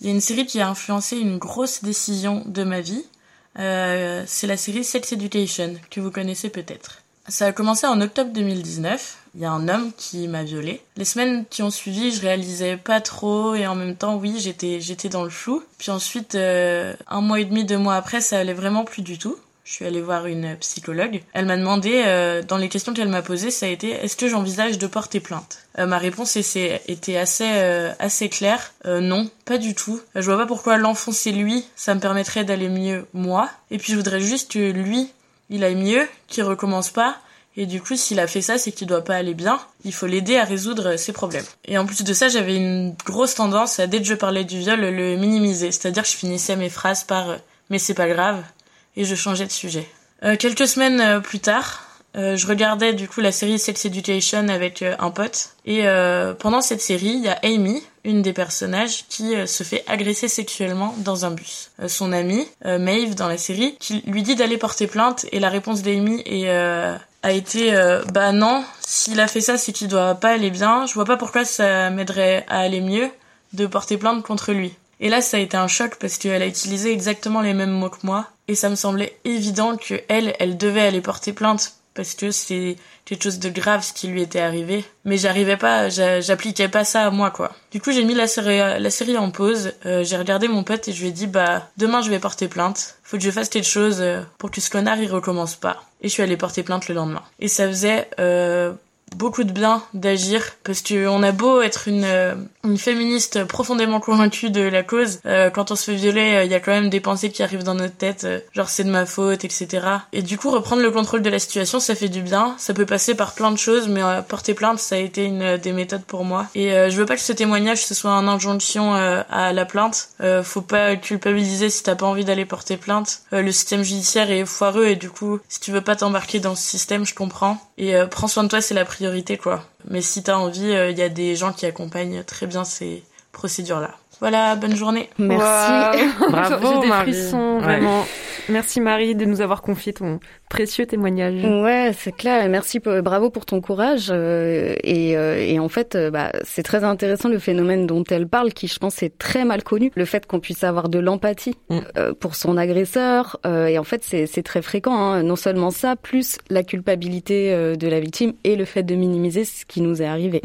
y a une série qui a influencé une grosse décision de ma vie. C'est la série Sex Education que vous connaissez peut-être. Ça a commencé en octobre 2019. Il y a un homme qui m'a violée. Les semaines qui ont suivi, je réalisais pas trop et en même temps, oui, j'étais j'étais dans le flou. Puis ensuite, un mois et demi, deux mois après, ça allait vraiment plus du tout je suis allée voir une psychologue. Elle m'a demandé, euh, dans les questions qu'elle m'a posées, ça a été est-ce que j'envisage de porter plainte? Euh, Ma réponse était assez euh, assez claire. non, pas du tout. Je vois pas pourquoi l'enfoncer lui, ça me permettrait d'aller mieux moi. Et puis je voudrais juste que lui, il aille mieux, qu'il recommence pas. Et du coup, s'il a fait ça, c'est qu'il doit pas aller bien. Il faut l'aider à résoudre ses problèmes. Et en plus de ça, j'avais une grosse tendance à, dès que je parlais du viol, le minimiser. C'est-à-dire que je finissais mes phrases par mais c'est pas grave, et je changeais de sujet. Euh, quelques semaines euh, plus tard, euh, je regardais du coup la série Sex Education avec un pote et pendant cette série, il y a Amy, une des personnages, qui se fait agresser sexuellement dans un bus. son amie, Maeve dans la série, qui lui dit d'aller porter plainte et la réponse d'Amy est a été bah non, s'il a fait ça c'est qu'il doit pas aller bien, je vois pas pourquoi ça m'aiderait à aller mieux de porter plainte contre lui. Et là, ça a été un choc parce qu'elle a utilisé exactement les mêmes mots que moi. Et ça me semblait évident que elle, elle devait aller porter plainte parce que c'est quelque chose de grave ce qui lui était arrivé. Mais j'arrivais pas, j'appliquais pas ça à moi, quoi. Du coup, j'ai mis la série, en pause. Euh, j'ai regardé mon pote et je lui ai dit, bah, demain je vais porter plainte. Faut que je fasse quelque chose euh, pour que ce connard il recommence pas. Et je suis allée porter plainte le lendemain. Et ça faisait euh, beaucoup de bien d'agir parce que on a beau être une euh, une féministe profondément convaincue de la cause euh, quand on se fait violer il y a quand même des pensées qui arrivent dans notre tête genre c'est de ma faute etc et du coup reprendre le contrôle de la situation ça fait du bien. Ça peut passer par plein de choses mais porter plainte ça a été une des méthodes pour moi. Et je veux pas que ce témoignage ce soit une injonction à la plainte. Faut pas culpabiliser si t'as pas envie d'aller porter plainte. Le système judiciaire est foireux et du coup si tu veux pas t'embarquer dans ce système je comprends. Et prends soin de toi c'est la priorité, quoi. Mais si t'as envie, il euh, y a des gens qui accompagnent très bien ces procédures-là. Voilà, bonne journée. Merci. Bravo, des frissons, vraiment. Merci Marie de nous avoir confié ton précieux témoignage. Ouais, c'est clair. merci, bravo pour ton courage. Euh, et, euh, et, en fait, euh, bah, c'est très intéressant le phénomène dont elle parle, qui je pense est très mal connu. Le fait qu'on puisse avoir de l'empathie mm. pour son agresseur. et en fait, c'est très fréquent. Hein. Non seulement ça, plus la culpabilité de la victime et le fait de minimiser ce qui nous est arrivé.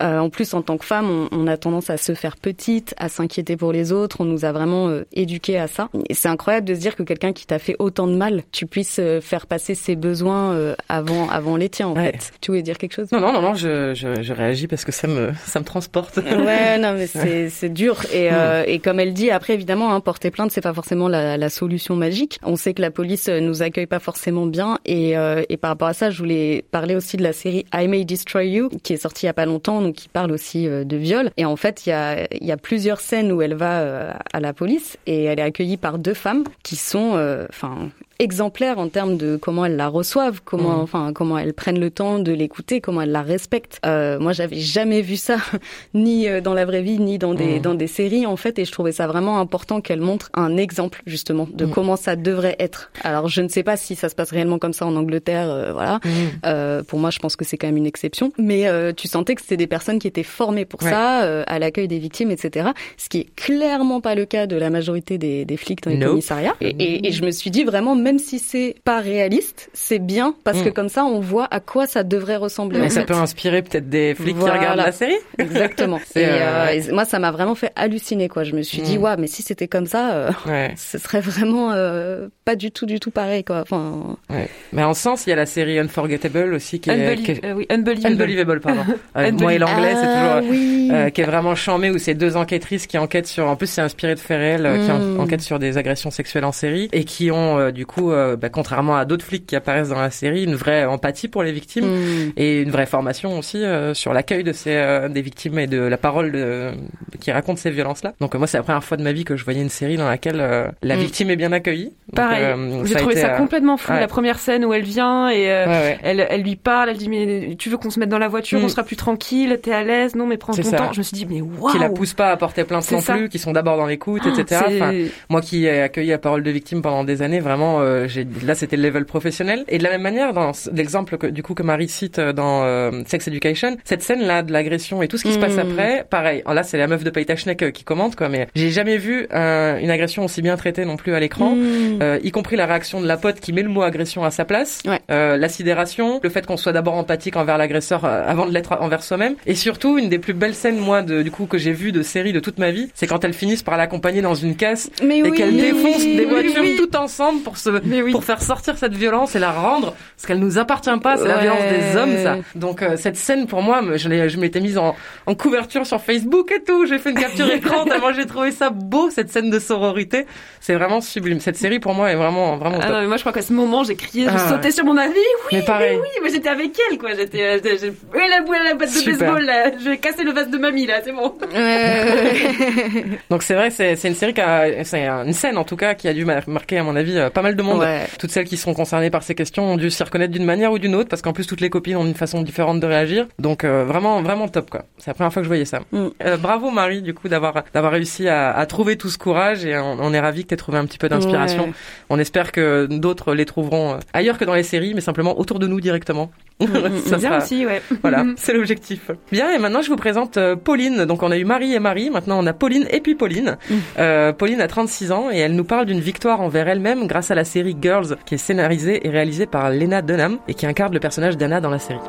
Mm. en plus, en tant que femme, on, on, a tendance à se faire petite, à s'inquiéter pour les autres. On nous a vraiment éduqués à ça. Et c'est incroyable de se dire que quelqu'un qui t'a fait autant de mal, tu puisses faire faire passer ses besoins euh, avant avant les tiens en fait. Tu voulais dire quelque chose? Non non non non, je, je, je, réagis parce que ça me ça me transporte. Ouais non mais c'est c'est dur. Et euh, et comme elle dit après évidemment hein, porter plainte c'est pas forcément la, la solution magique. On sait que la police euh, nous accueille pas forcément bien. Et et par rapport à ça je voulais parler aussi de la série I May Destroy You qui est sortie il y a pas longtemps donc qui parle aussi de viol. Et en fait il y a il y a plusieurs scènes où elle va à la police et elle est accueillie par deux femmes qui sont enfin exemplaire en termes de comment elles la reçoivent, comment, mmh. enfin, comment elles prennent le temps de l'écouter, comment elles la respectent. Euh, moi, j'avais jamais vu ça, ni euh, dans la vraie vie, ni dans des, mmh. dans des séries, en fait, et je trouvais ça vraiment important qu'elle montre un exemple, justement, de mmh. comment ça devrait être. Alors, je ne sais pas si ça se passe réellement comme ça en Angleterre, euh, voilà. Euh, pour moi, je pense que c'est quand même une exception. Mais euh, tu sentais que c'était des personnes qui étaient formées pour ça, euh, à l'accueil des victimes, etc. Ce qui est clairement pas le cas de la majorité des, des flics dans les commissariats. Et, et, et je me suis dit vraiment, même si c'est pas réaliste, c'est bien parce que mm. comme ça on voit à quoi ça devrait ressembler. Mais ça peut inspirer peut-être des flics qui regardent la série. Exactement. Euh, et, moi ça m'a vraiment fait halluciner quoi. Je me suis dit ouais mm. mais si c'était comme ça, euh, ce serait vraiment euh, pas du tout du tout pareil quoi. Enfin. Ouais. Mais en sens il y a la série Unforgettable aussi qui est, oui, Unbelievable. Unbelievable pardon. moi et l'anglais c'est toujours ah, qui est vraiment charmé où c'est deux enquêtrices qui enquêtent sur en plus c'est inspiré de faits réels qui mm. enquêtent sur des agressions sexuelles en série et qui ont du coup bah, contrairement à d'autres flics qui apparaissent dans la série, une vraie empathie pour les victimes mm. et une vraie formation aussi euh, sur l'accueil de ces euh, des victimes et de la parole de, qui raconte ces violences-là. Donc moi, c'est la première fois de ma vie que je voyais une série dans laquelle la mm. victime est bien accueillie. Pareil. J'ai trouvé ça complètement fou. La première scène où elle vient et Elle, elle lui parle, elle dit mais tu veux qu'on se mette dans la voiture, on mm. sera plus tranquille, t'es à l'aise, non mais prends ton temps. Je me suis dit mais waouh. Qui la pousse pas à porter plainte non plus, qui sont d'abord dans l'écoute, etc. Enfin, moi qui ai accueilli la parole de victime pendant des années, vraiment, j'ai là c'était le level professionnel. Et de la même manière, dans l'exemple que du coup que Marie cite euh, dans euh, Sex Education, cette scène là de l'agression et tout ce qui se passe mm. après, pareil. là c'est la meuf de Payta Schneck euh, qui commente quoi, mais j'ai jamais vu une agression aussi bien traitée non plus à l'écran, mm. y compris la réaction de la pote qui met le mot agression à sa place, la sidération, le fait qu'on soit d'abord empathique envers l'agresseur avant de l'être envers soi-même, et surtout une des plus belles scènes moi de, du coup que j'ai vu de série de toute ma vie, c'est quand elles finissent par l'accompagner dans une caisse et qu'elles défoncent des voitures tout ensemble pour se pour faire sortir cette violence et la rendre parce qu'elle nous appartient pas c'est la violence des hommes ça. Donc euh, cette scène pour moi je, je m'étais mise en, en, couverture sur Facebook et tout. J'ai fait une capture écran tellement j'ai trouvé ça beau cette scène de sororité. C'est vraiment sublime. Cette série pour moi est vraiment vraiment ah non, moi je crois qu'à ce moment j'ai crié je ah. sautais sur mon avis. Oui mais pareil. oui, mais j'étais avec elle quoi. J'étais euh, oui la boule la batte de baseball là. je vais casser le vase de mamie là c'est bon. Donc c'est vrai c'est une série qui a c'est une scène en tout cas qui a dû marquer à mon avis euh, pas mal de monde toutes celles qui sont concernées par ces questions ont dû s'y reconnaître d'une manière ou d'une autre parce qu'en plus toutes les copines ont une façon différente de réagir. Donc euh, vraiment vraiment top quoi. C'est la première fois que je voyais ça. Mm. Euh, bravo Marie du coup d'avoir d'avoir réussi à, à, trouver tout ce courage et on, est ravi que tu aies trouvé un petit peu d'inspiration. On espère que d'autres les trouveront euh, ailleurs que dans les séries mais simplement autour de nous directement. c'est bien aussi, ouais. Voilà, c'est l'objectif. Bien, et maintenant je vous présente euh, Pauline. Donc on a eu Marie et Marie, maintenant on a Pauline et puis Pauline. Mm. Euh, Pauline a 36 ans et elle nous parle d'une victoire envers elle-même grâce à la série Girls, qui est scénarisée et réalisée par Lena Dunham et qui incarne le personnage d'Anna dans la série.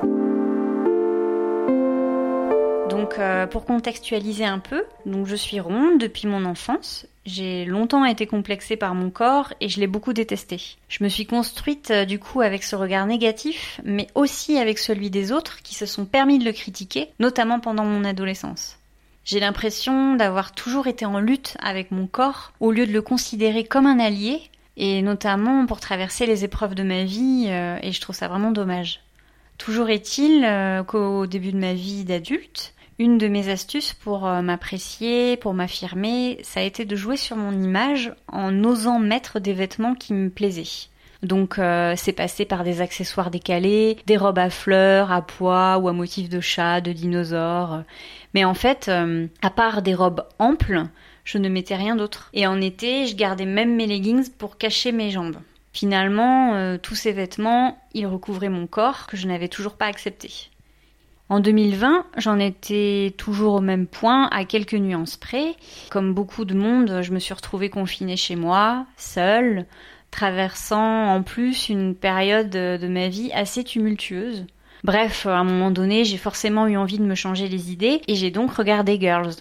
Donc euh, pour contextualiser un peu, donc je suis ronde depuis mon enfance j'ai longtemps été complexée par mon corps et je l'ai beaucoup détesté. Je me suis construite euh, du coup avec ce regard négatif, mais aussi avec celui des autres qui se sont permis de le critiquer, notamment pendant mon adolescence. J'ai l'impression d'avoir toujours été en lutte avec mon corps au lieu de le considérer comme un allié, et notamment pour traverser les épreuves de ma vie, euh, et je trouve ça vraiment dommage. Toujours est-il euh, qu'au début de ma vie d'adulte, une de mes astuces pour euh, m'apprécier, pour m'affirmer, ça a été de jouer sur mon image en osant mettre des vêtements qui me plaisaient. Donc euh, c'est passé par des accessoires décalés, des robes à fleurs, à pois ou à motifs de chat, de dinosaures. Mais en fait, euh, à part des robes amples, je ne mettais rien d'autre. Et en été, je gardais même mes leggings pour cacher mes jambes. Finalement, tous ces vêtements, ils recouvraient mon corps que je n'avais toujours pas accepté. En 2020, j'en étais toujours au même point, à quelques nuances près. Comme beaucoup de monde, je me suis retrouvée confinée chez moi, seule, traversant en plus une période de ma vie assez tumultueuse. Bref, à un moment donné, j'ai forcément eu envie de me changer les idées et j'ai donc regardé Girls.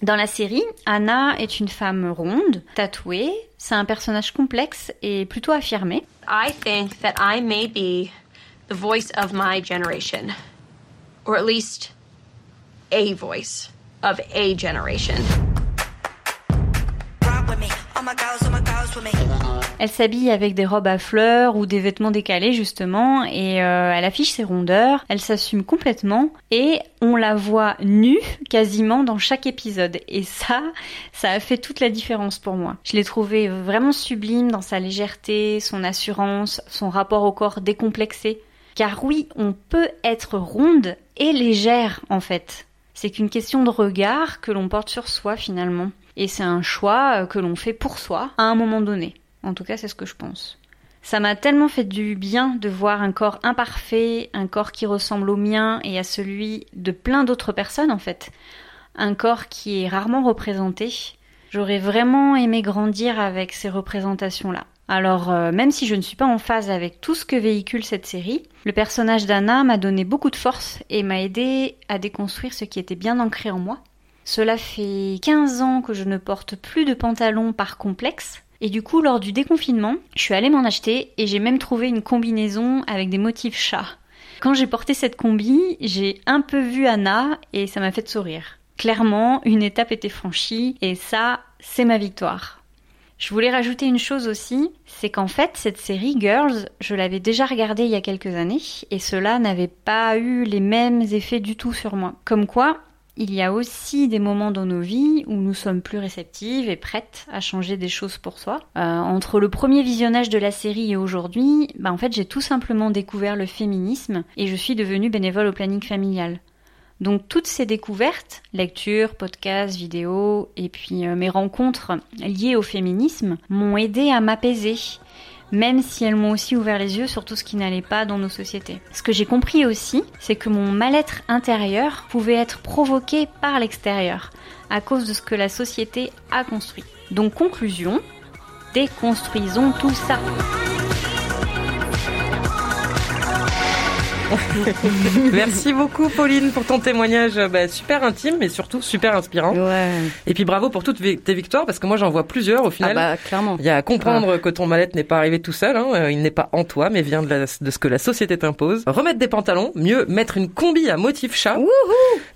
Dans la série, Anna est une femme ronde, tatouée, c'est un personnage complexe et plutôt affirmé. I think that I may be the voice of my generation or at least a voice of a generation. Elle s'habille avec des robes à fleurs ou des vêtements décalés justement et euh, elle affiche ses rondeurs, elle s'assume complètement et on la voit nue quasiment dans chaque épisode et ça, ça a fait toute la différence pour moi. Je l'ai trouvée vraiment sublime dans sa légèreté, son assurance, son rapport au corps décomplexé. Car oui, on peut être ronde et légère en fait. C'est qu'une question de regard que l'on porte sur soi finalement. Et c'est un choix euh, que l'on fait pour soi à un moment donné. En tout cas, c'est ce que je pense. Ça m'a tellement fait du bien de voir un corps imparfait, un corps qui ressemble au mien et à celui de plein d'autres personnes en fait. Un corps qui est rarement représenté. J'aurais vraiment aimé grandir avec ces représentations-là. Alors, euh, même si je ne suis pas en phase avec tout ce que véhicule cette série, le personnage d'Anna m'a donné beaucoup de force et m'a aidé à déconstruire ce qui était bien ancré en moi. Cela fait 15 ans que je ne porte plus de pantalons par complexe. Et du coup, lors du déconfinement, je suis allée m'en acheter et j'ai même trouvé une combinaison avec des motifs chats. Quand j'ai porté cette combi, j'ai un peu vu Anna et ça m'a fait sourire. Clairement, une étape était franchie et ça, c'est ma victoire. Je voulais rajouter une chose aussi, c'est qu'en fait, cette série Girls, je l'avais déjà regardée il y a quelques années, et cela n'avait pas eu les mêmes effets du tout sur moi. Comme quoi, il y a aussi des moments dans nos vies où nous sommes plus réceptives et prêtes à changer des choses pour soi. Euh, entre le premier visionnage de la série et aujourd'hui, bah en fait j'ai tout simplement découvert le féminisme et je suis devenue bénévole au planning familial. Donc toutes ces découvertes, lectures, podcasts, vidéos et puis euh, mes rencontres liées au féminisme m'ont aidé à m'apaiser, même si elles m'ont aussi ouvert les yeux sur tout ce qui n'allait pas dans nos sociétés. Ce que j'ai compris aussi, c'est que mon mal-être intérieur pouvait être provoqué par l'extérieur, à cause de ce que la société a construit. Donc conclusion, déconstruisons tout ça. Merci beaucoup Pauline pour ton témoignage bah, super intime mais surtout super inspirant. Ouais. Et puis bravo pour toutes tes victoires parce que moi j'en vois plusieurs au final. Ah bah clairement. Il y a à comprendre que ton mal-être n'est pas arrivé tout seul, hein. Euh, il n'est pas en toi mais vient de, la, de ce que la société t'impose. Remettre des pantalons, mieux mettre une combi à motif chat,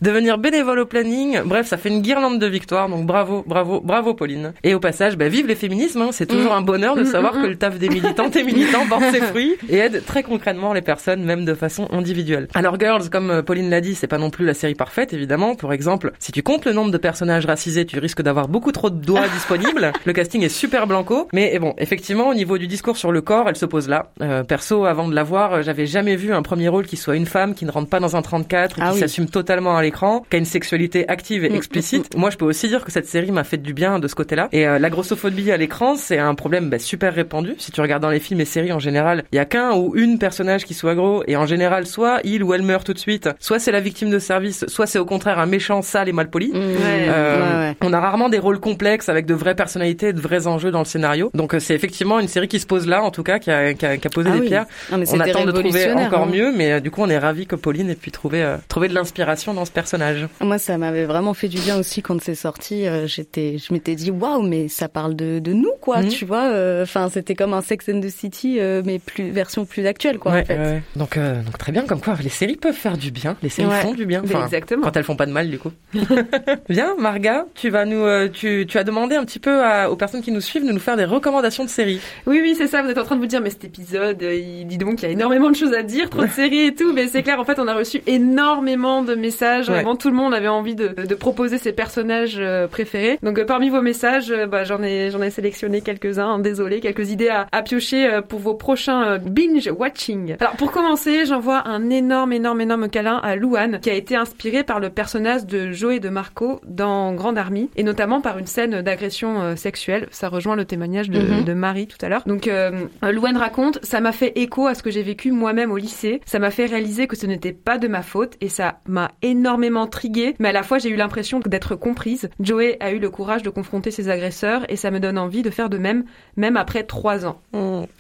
devenir bénévole au planning, bref ça fait une guirlande de victoires donc bravo, bravo, bravo Pauline. Et au passage, bah, vive les féminismes, hein. c'est toujours Mm. un bonheur de Mm, savoir mm, que le taf des militantes et militants porte ses fruits et aide très concrètement les personnes même de façon individuelle. Alors Girls, comme euh, Pauline l'a dit, c'est pas non plus la série parfaite évidemment. Pour exemple, si tu comptes le nombre de personnages racisés, tu risques d'avoir beaucoup trop de doigts disponibles. Le casting est super blanco, mais eh bon, effectivement, au niveau du discours sur le corps, elle se pose là. Euh, perso, avant de la voir, euh, j'avais jamais vu un premier rôle qui soit une femme qui ne rentre pas dans un 34 et Ah qui oui. s'assume totalement à l'écran, qui a une sexualité active et Mm, explicite. Moi, je peux aussi dire que cette série m'a fait du bien de ce côté-là. Et euh, la grossophobie à l'écran, c'est un problème bah, super répandu. Si tu regardes dans les films et séries en général, il y a qu'un ou une personnage qui soit gros, et en général général, soit il ou elle meurt tout de suite, soit c'est la victime de service, soit c'est au contraire un méchant sale et mal poli. Mmh. Euh, on a rarement des rôles complexes avec de vraies personnalités, de vrais enjeux dans le scénario. Donc c'est effectivement une série qui se pose là, en tout cas, qui a, qui a, qui a posé Ah des oui. pierres. Non, on attend de trouver encore hein. mieux, mais euh, du coup on est ravi que Pauline ait pu trouver euh, trouver de l'inspiration dans ce personnage. Moi, ça m'avait vraiment fait du bien aussi quand c'est sorti. euh, J'étais, je m'étais dit, waouh, mais ça parle de, de nous, quoi. Mhm. Tu vois, euh, enfin, c'était comme un Sex and the City, euh, mais plus version plus actuelle, quoi. Ouais, en fait. ouais, ouais. Donc, euh, donc très bien, comme quoi les séries peuvent faire du bien, les séries Ouais. font du bien. Exactement. Quand elles font pas de mal, du coup. bien, Marga, tu vas nous, euh, tu, tu as demandé un petit peu à- aux personnes qui nous suivent de nous faire des recommandations de séries. Oui, oui, c'est ça. Vous êtes en train de vous dire, mais cet épisode, euh, il dit donc qu'il y a énormément de choses à dire, trop de séries et tout. Mais c'est clair, en fait, on a reçu énormément de messages. Ouais. Vraiment, tout le monde avait envie de, de proposer ses personnages euh, préférés. Donc, parmi vos messages, bah, j'en ai, j'en ai sélectionné quelques-uns. hein, désolé, quelques idées à, à piocher pour vos prochains binge watching. Alors, pour commencer, un énorme, énorme, énorme câlin à Louane, qui a été inspiré par le personnage de Joey de Marco dans Grande Armée, et notamment par une scène d'agression euh, sexuelle. Ça rejoint le témoignage de, Mhm. de Marie tout à l'heure. Donc, euh, Louane raconte, ça m'a fait écho à ce que j'ai vécu moi-même au lycée. Ça m'a fait réaliser que ce n'était pas de ma faute, et ça m'a énormément triguée, mais à la fois j'ai eu l'impression d'être comprise. Joey a eu le courage de confronter ses agresseurs, et ça me donne envie de faire de même, même après trois ans.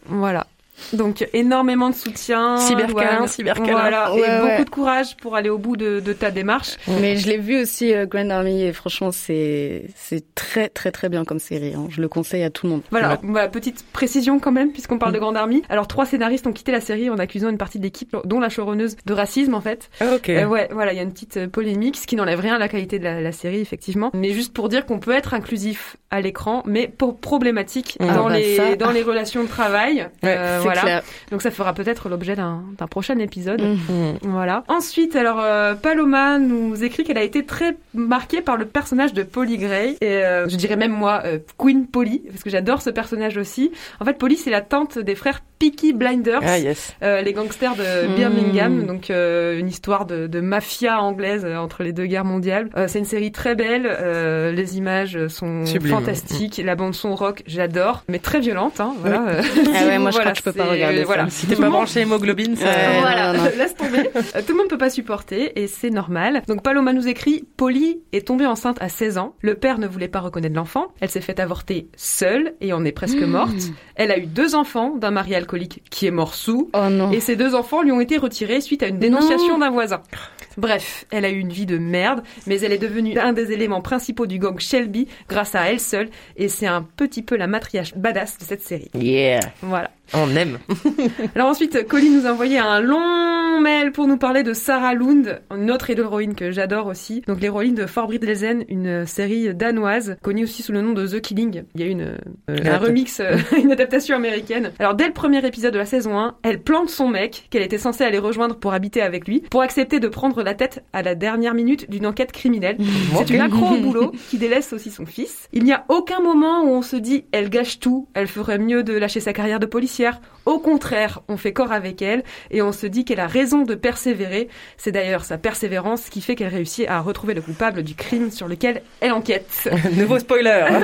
Voilà. Donc énormément de soutien. Cyberccâlin, Louane. cyberccâlin. Voilà, Ouais, et ouais. beaucoup de courage pour aller au bout de, de ta démarche. Mais je l'ai vu aussi, euh, Grand Army, et franchement, c'est, c'est très, très, très bien comme série. hein. Je le conseille à tout le monde. Voilà, voilà, petite précision quand même, puisqu'on parle de Grande Armée. Alors, trois scénaristes ont quitté la série en accusant une partie de l'équipe, dont la showrunneuse, de racisme, en fait. Ah, ok. Euh, ouais, voilà, il y a une petite euh, polémique, ce qui n'enlève rien à la qualité de la, la série, effectivement. Mais juste pour dire qu'on peut être inclusif à l'écran, mais pour problématique Ah, dans, bah, les, ça. dans les relations de travail. Euh, c'est voilà. clair. Donc ça fera peut-être l'objet d'un d'un prochain épisode. Mhm. Voilà. Ensuite, alors euh, Paloma nous écrit qu'elle a été très marquée par le personnage de Polly Gray. Et euh, je dirais même moi euh, Queen Polly parce que j'adore ce personnage aussi. En fait, Polly c'est la tante des frères Peaky Blinders, Ah yes. euh, les gangsters de Mhm. Birmingham. Donc euh, une histoire de, de mafia anglaise euh, entre les deux guerres mondiales. Euh, c'est une série très belle. euh, les images sont Sublime. fantastiques. La bande son rock, j'adore, mais très violente. Hein, voilà. Ah ouais, moi, je Voilà, crois que je peux pas regarder ça. Voilà. Si t'es pas branché hémoglobine, ça... Voilà, non, non. laisse tomber. Euh, Tout le monde peut pas supporter et c'est normal. Donc Paloma nous écrit Polly est tombée enceinte à 16 ans. Le père ne voulait pas reconnaître l'enfant. Elle s'est fait avorter seule et en est presque morte. Elle a eu deux enfants d'un mari alcoolique qui est mort sous. Oh non. Et ces deux enfants lui ont été retirés suite à une dénonciation d'un voisin. Bref, elle a eu une vie de merde, mais elle est devenue un des éléments principaux du gang Shelby grâce à elle seule, et c'est un petit peu la matriarche badass de cette série. Yeah. Voilà. On aime. Alors ensuite, Colin nous a envoyé un long mail pour nous parler de Sarah Lund, une autre héroïne que j'adore aussi. Donc l'héroïne de Fort Bridlesen, une série danoise, connue aussi sous le nom de The Killing. Il y a eu une, euh, un remix, euh, une adaptation américaine. Alors dès le premier épisode de la saison 1, elle plante son mec, qu'elle était censée aller rejoindre pour habiter avec lui, pour accepter de prendre la tête à la dernière minute d'une enquête criminelle. C'est une accro au boulot qui délaisse aussi son fils. Il n'y a aucun moment où on se dit elle gâche tout, elle ferait mieux de lâcher sa carrière de Au contraire, on fait corps avec elle et on se dit qu'elle a raison de persévérer. C'est d'ailleurs sa persévérance qui fait qu'elle réussit à retrouver le coupable du crime sur lequel elle enquête. Nouveau spoiler.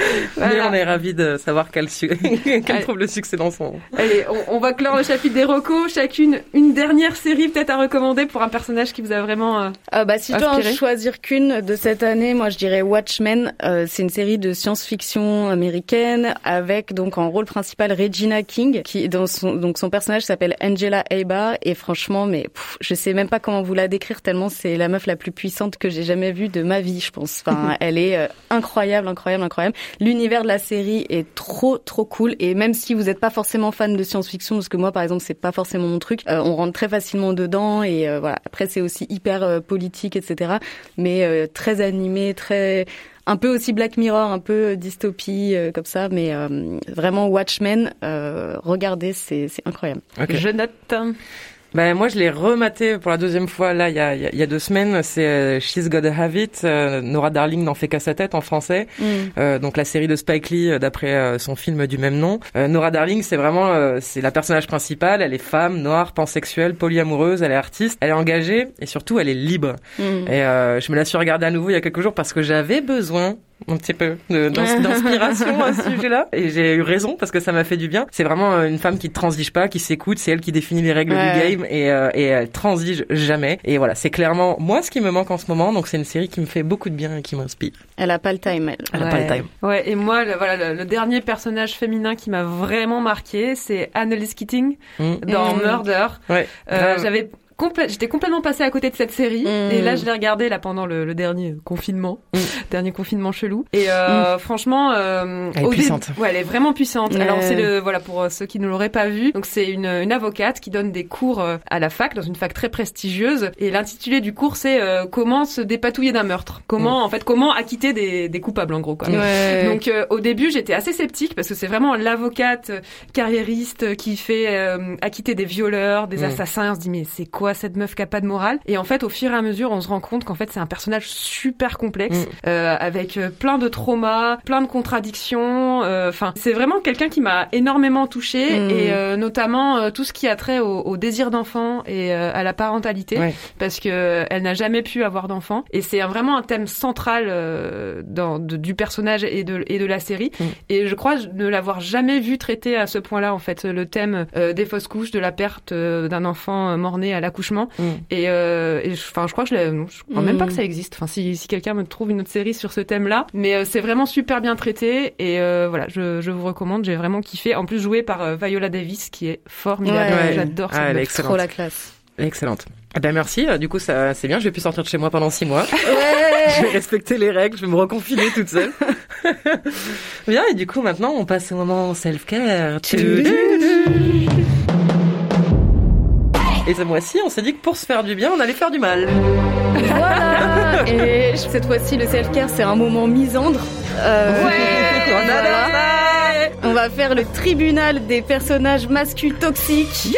Mais Voilà. on est ravis de savoir qu'elle su- qu'elle Allez. trouve le succès dans son. Allez, on, on va clore le chapitre des recos. Chacune, une dernière série peut-être à recommander pour un personnage qui vous a vraiment... euh, Ah bah si je dois en Inspiré. choisir qu'une de cette année, moi je dirais Watchmen. Euh, c'est une série de science-fiction américaine avec donc en rôle principal Regina King, qui dans son donc son personnage s'appelle Angela Aba et franchement mais pff, je sais même pas comment vous la décrire tellement c'est la meuf la plus puissante que j'ai jamais vue de ma vie, je pense. Enfin, elle est euh, incroyable, incroyable, incroyable. L'univers de la série est trop trop cool et même si vous n'êtes pas forcément fan de science-fiction parce que moi par exemple c'est pas forcément mon truc, euh, on rentre très facilement dedans et euh, voilà. Après c'est aussi hyper euh, politique etc. Mais euh, très animé, très un peu aussi Black Mirror, un peu dystopie euh, comme ça, mais euh, vraiment Watchmen, euh, regardez, c'est c'est incroyable. Je note. Ben moi je l'ai rematé pour la deuxième fois là il y a, il y a- deux semaines. C'est euh, She's Gotta Have It. Euh, Nora Darling n'en fait qu'à sa tête en français. Mm. Euh, donc la série de Spike Lee euh, d'après son film du même nom. Euh, Nora Darling c'est vraiment euh, c'est la personnage principale. Elle est femme, noire, pansexuelle, polyamoureuse. Elle est artiste. Elle est engagée et surtout elle est libre. Mm. Et euh, je me la suis regardée à nouveau il y a quelques jours parce que j'avais besoin un petit peu d'inspiration à ce sujet-là. Et j'ai eu raison parce que ça m'a fait du bien. C'est vraiment euh, une femme qui ne transige pas, qui s'écoute. C'est elle qui définit les règles Ouais. du game et, euh, et elle transige jamais. Et voilà, c'est clairement moi ce qui me manque en ce moment. Donc c'est une série qui me fait beaucoup de bien et qui m'inspire. Elle a pas le time, elle. Elle a pas le time. Ouais, et moi, le, voilà, le, le dernier personnage féminin qui m'a vraiment marqué, c'est Annalise Keating Mm. dans Mm. Murder. Ouais. Euh. J'avais j'étais complètement passée à côté de cette série Mm. et là je l'ai regardée là pendant le, le dernier confinement, Mm. dernier confinement chelou. Et euh, franchement, euh, Elle est puissante. Ouais, elle est vraiment puissante. Alors c'est le voilà pour euh, ceux qui ne l'auraient pas vu. Donc c'est une, une avocate qui donne des cours euh, à la fac dans une fac très prestigieuse et l'intitulé du cours c'est euh, comment se dépatouiller d'un meurtre. Comment en fait comment acquitter des, des coupables en gros quoi. Ouais. Donc euh, au début j'étais assez sceptique parce que c'est vraiment l'avocate carriériste qui fait euh, acquitter des violeurs, des assassins. On se dit mais c'est quoi cette meuf qui a pas de morale Et en fait au fur et à mesure on se rend compte qu'en fait c'est un personnage super complexe Mm. euh, avec euh, plein de traumas, plein de contradictions. euh, Enfin c'est vraiment quelqu'un qui m'a énormément touchée Mm. et euh, notamment tout ce qui a trait au, au désir d'enfant et à la parentalité Ouais. parce que elle n'a jamais pu avoir d'enfant et c'est vraiment un thème central dans, de- du personnage et de, et de la série Mm. et je crois ne l'avoir jamais vu traité à ce point-là en fait le thème des fausses couches de la perte d'un enfant mort-né à Mm. et euh, et je- enfin je crois que je, je crois même Mm. pas que ça existe enfin si, si quelqu'un me trouve une autre série sur ce thème-là mais euh, c'est vraiment super bien traité et euh, voilà je, je vous recommande j'ai vraiment kiffé en plus joué par euh, Viola Davis qui est formidable Ouais. j'adore Ah, cette elle est meuf. excellente. Trop la classe. Excellente. Eh ben merci. Euh, Du coup, ça c'est bien. Je vais plus sortir de chez moi pendant six mois. Ouais. je vais respecter les règles. Je vais me reconfiner toute seule. bien. Et du coup, maintenant, on passe au moment self-care. Et ce mois-ci, on s'est dit que pour se faire du bien, on allait faire du mal. Voilà. Et cette fois-ci, le self-care, c'est un moment misandre. Euh, voilà. On va faire le tribunal des personnages masculins toxiques.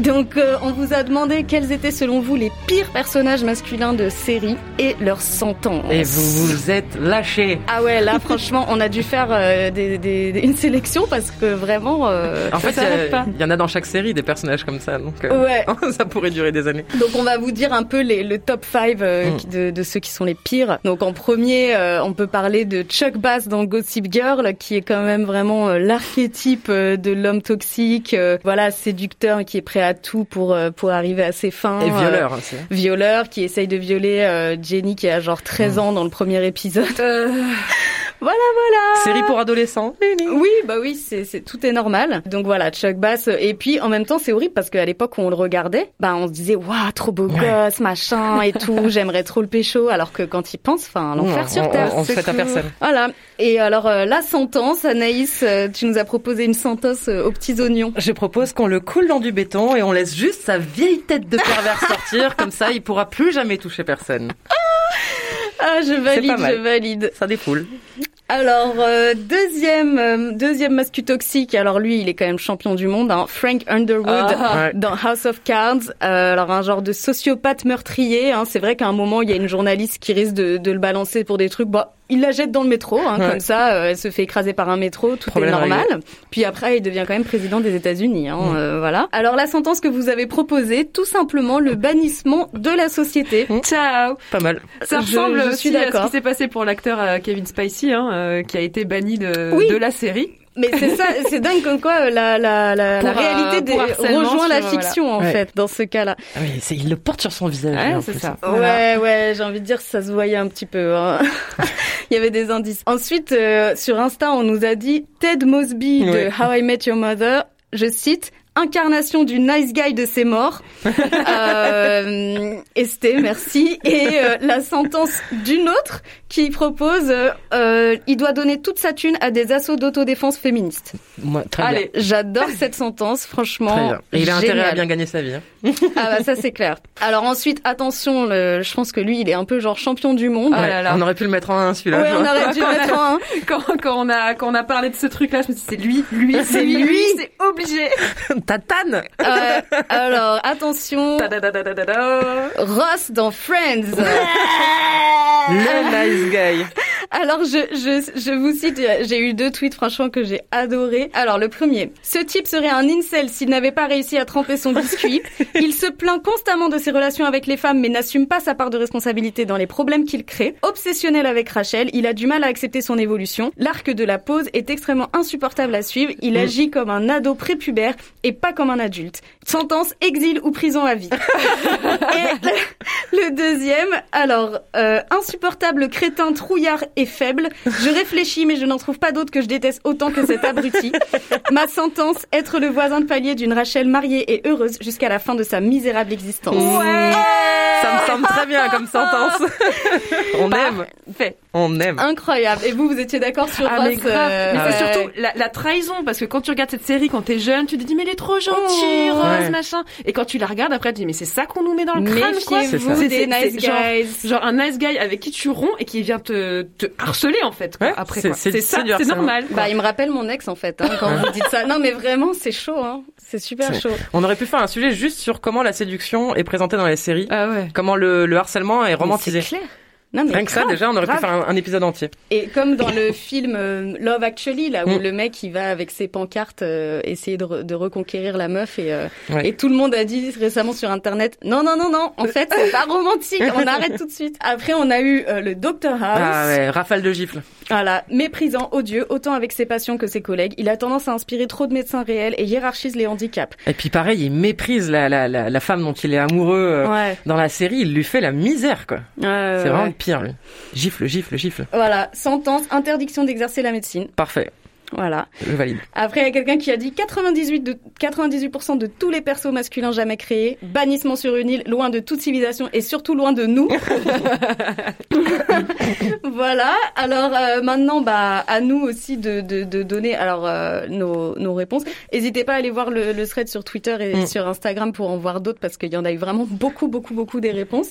Donc, euh, on vous a demandé quels étaient selon vous les pires personnages masculins de série et leur sentence. Et vous vous êtes lâchés. Ah ouais, là franchement, on a dû faire euh, des, des- des- une sélection parce que vraiment. euh, En fait, il y en a dans chaque série des personnages comme ça. Donc, Ouais. ça pourrait durer des années. Donc on va vous dire un peu les, le top 5 Mm. de, de ceux qui sont les pires. Donc en premier, on peut parler de Chuck Bass dans Gossip Girl, qui est quand même vraiment euh, l'archétype euh, de l'homme toxique, euh, voilà, séducteur qui est prêt à tout pour euh, pour arriver à ses fins. Et violeur aussi. hein. violeur qui essaye de violer euh, Jenny qui a genre 13 Mm. ans dans le premier épisode. Voilà, voilà. Série pour adolescents. Oui, bah oui, c'est, c'est tout est normal. Donc voilà, Chuck Bass. Et puis en même temps, c'est horrible parce qu'à l'époque où on le regardait, bah on se disait waouh, trop beau gosse, machin et tout. J'aimerais trop le pécho. Alors que quand il pense, enfin, l'enfer On- sur on- terre. on se c'est fait à personne. Voilà. Et alors euh, la sentence, Anaïs, euh, tu nous as proposé une sentence euh, aux petits oignons. Je propose qu'on le coule dans du béton et on laisse juste sa vieille tête de pervers sortir. Comme ça, il pourra plus jamais toucher personne. Ah, je valide, je valide. Ça défoule. Alors euh, deuxième euh, deuxième mascu toxique. Alors lui, il est quand même champion du monde. Hein. Frank Underwood Ah. Dans House of Cards. Euh, alors un genre de sociopathe meurtrier. Hein. C'est vrai qu'à un moment, il y a une journaliste qui risque de, de le balancer pour des trucs. Bah, il la jette dans le métro. Hein, Ouais. Comme ça, euh, elle se fait écraser par un métro. Tout Problème est normal. réglé. Puis après, il devient quand même président des États-Unis. Hein, Mm. euh, voilà. Alors la sentence que vous avez proposée, tout simplement le bannissement de la société. Ciao Pas mal. Ça ressemble je aussi suis à ce qui s'est passé pour l'acteur euh, Kevin Spacey, hein, euh, qui a été banni de, Oui. de la série. Mais c'est ça, c'est dingue comme quoi euh, la, la, la, la euh, réalité des- harcèlement rejoint la euh, fiction en Ouais. fait dans ce cas-là. Ah oui, c'est- il le porte sur son visage. Ouais, en c'est plus. ça. Ouais, ouais, j'ai envie de dire ça se voyait un petit peu. hein. Il y avait des indices. Ensuite, euh, sur Insta, on nous a dit Ted Mosby Ouais. de How I Met Your Mother. Je cite incarnation du nice guy de ses morts. euh, Esté, merci. Et euh, la sentence d'une autre qui propose euh, il doit donner toute sa thune à des assauts d'autodéfense féministes. Moi, très Allez. J'adore cette sentence, franchement. Très bien. Et il a intérêt à bien gagner sa vie. hein. Ah bah ça c'est clair. Alors ensuite, attention, le- je pense que lui, il est un peu genre champion du monde. Ah Ouais, là là. On aurait pu le mettre en un celui-là. ouais, on aurait dû le mettre en un. Quand, quand on a quand on a parlé de ce truc-là, je me suis dit c'est lui, lui, c'est lui, lui. c'est obligé. Tatane Euh, alors attention. Ross dans Friends. Le nice guy. Alors, je, je, je vous cite, j'ai eu deux tweets franchement que j'ai adoré. Alors, le premier. Ce type serait un incel s'il n'avait pas réussi à tremper son biscuit. Il se plaint constamment de ses relations avec les femmes mais n'assume pas sa part de responsabilité dans les problèmes qu'il crée. Obsessionnel avec Rachel, il a du mal à accepter son évolution. L'arc de la pause est extrêmement insupportable à suivre. Il Mm. agit comme un ado prépubère et pas comme un adulte. Sentence, exil ou prison à vie. et le, le deuxième, alors, euh, insupportable crétin trouillard et faible. Je réfléchis mais je n'en trouve pas d'autre que je déteste autant que cet abruti. Ma sentence, être le voisin de palier d'une Rachel mariée et heureuse jusqu'à la fin de sa misérable existence. Ouais. Ça me semble très bien comme sentence. On aime. Fait. On aime. Incroyable. Et vous, vous étiez d'accord sur Ah mais euh, Mais c'est ouais. surtout la, la trahison parce que quand tu regardes cette série quand t'es jeune, tu te dis mais elle est trop gentille, Oh. Rose, Ouais. machin. Et quand tu la regardes après, tu te dis mais c'est ça qu'on nous met dans le crâne quoi. C'est des nice genre, guys. genre un nice guy avec qui tu romps et qui vient te, te harceler en fait quoi, Ouais, après c'est- ça, c'est normal. quoi. Bah, il me rappelle mon ex en fait, hein, quand vous dites ça. Non, mais vraiment, c'est chaud, hein. C'est super chaud. On aurait pu faire un sujet juste sur comment la séduction est présentée dans les séries. Ah ouais. Comment le, le harcèlement est romantisé. C'est clair. Non, mais Rien que ça, déjà, on aurait grave. pu faire un, un épisode entier. Et comme dans le film euh, Love Actually, là où Mm. le mec il va avec ses pancartes euh, essayer de, re- de reconquérir la meuf et, euh, Ouais. et tout le monde a dit récemment sur internet non non non non en fait c'est pas romantique on arrête tout de suite. Après on a eu le Dr House. Ah ouais, rafale de gifles. Voilà, méprisant, odieux, autant avec ses patients que ses collègues. Il a tendance à inspirer trop de médecins réels et hiérarchise les handicaps. Et puis pareil, il méprise la, la, la, la femme dont il est amoureux Ouais. dans la série. Il lui fait la misère, quoi. C'est vraiment pire, lui. Gifle, gifle, gifle. Voilà, sentence, interdiction d'exercer la médecine. Parfait, Voilà. je valide. Après, il y a quelqu'un qui a dit 98 de, 98% de tous les persos masculins jamais créés, bannissement sur une île, loin de toute civilisation et surtout loin de nous. voilà. Alors euh, maintenant, bah à nous aussi de, de, de donner alors euh, nos, nos réponses. N'hésitez pas à aller voir le, le thread sur Twitter et Mm. sur Instagram pour en voir d'autres parce qu'il y en a eu vraiment beaucoup, beaucoup, beaucoup des réponses.